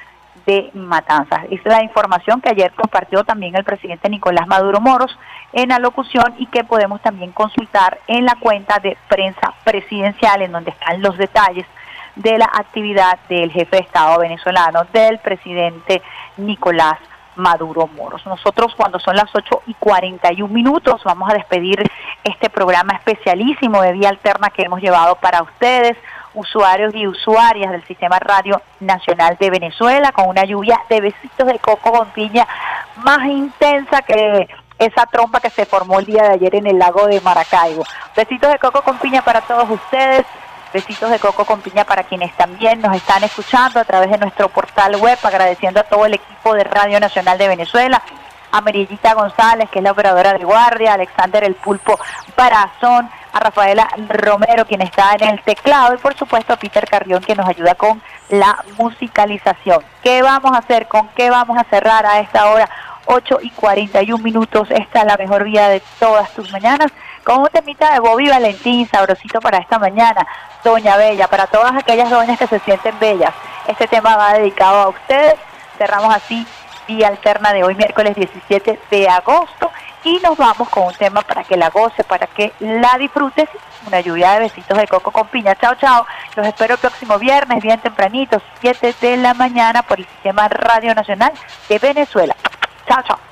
de Matanzas. Es la información que ayer compartió también el presidente Nicolás Maduro Moros en la locución y que podemos también consultar en la cuenta de prensa presidencial en donde están los detalles de la actividad del jefe de Estado venezolano, del presidente Nicolás Maduro Moros. Nosotros cuando son las 8 y 41 minutos vamos a despedir este programa especialísimo de Vía Alterna que hemos llevado para ustedes, usuarios y usuarias del Sistema Radio Nacional de Venezuela, con una lluvia de besitos de coco con piña más intensa que esa trompa que se formó el día de ayer en el lago de Maracaibo. Besitos de coco con piña para todos ustedes. Besitos de coco con piña para quienes también nos están escuchando a través de nuestro portal web, agradeciendo a todo el equipo de Radio Nacional de Venezuela, a Merillita González, que es la operadora de guardia, a Alexander El Pulpo Barazón, a Rafaela Romero, quien está en el teclado, y por supuesto a Peter Carrión, que nos ayuda con la musicalización. ¿Qué vamos a hacer? ¿Con qué vamos a cerrar a esta hora? 8 y 41 minutos. Esta es la mejor vida de todas tus mañanas con un temita de Bobby Valentín, sabrosito para esta mañana, Doña Bella, para todas aquellas doñas que se sienten bellas. Este tema va dedicado a ustedes. Cerramos así día alterna de hoy, miércoles 17 de agosto, y nos vamos con un tema para que la goce, para que la disfrutes. Una lluvia de besitos de coco con piña. Chao, chao. Los espero el próximo viernes, bien tempranito, 7 de la mañana, por el Sistema Radio Nacional de Venezuela. Chao, chao.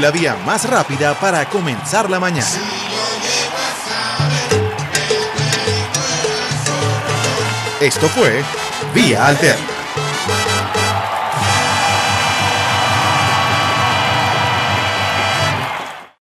La vía más rápida para comenzar la mañana. Esto fue Vía Alterna.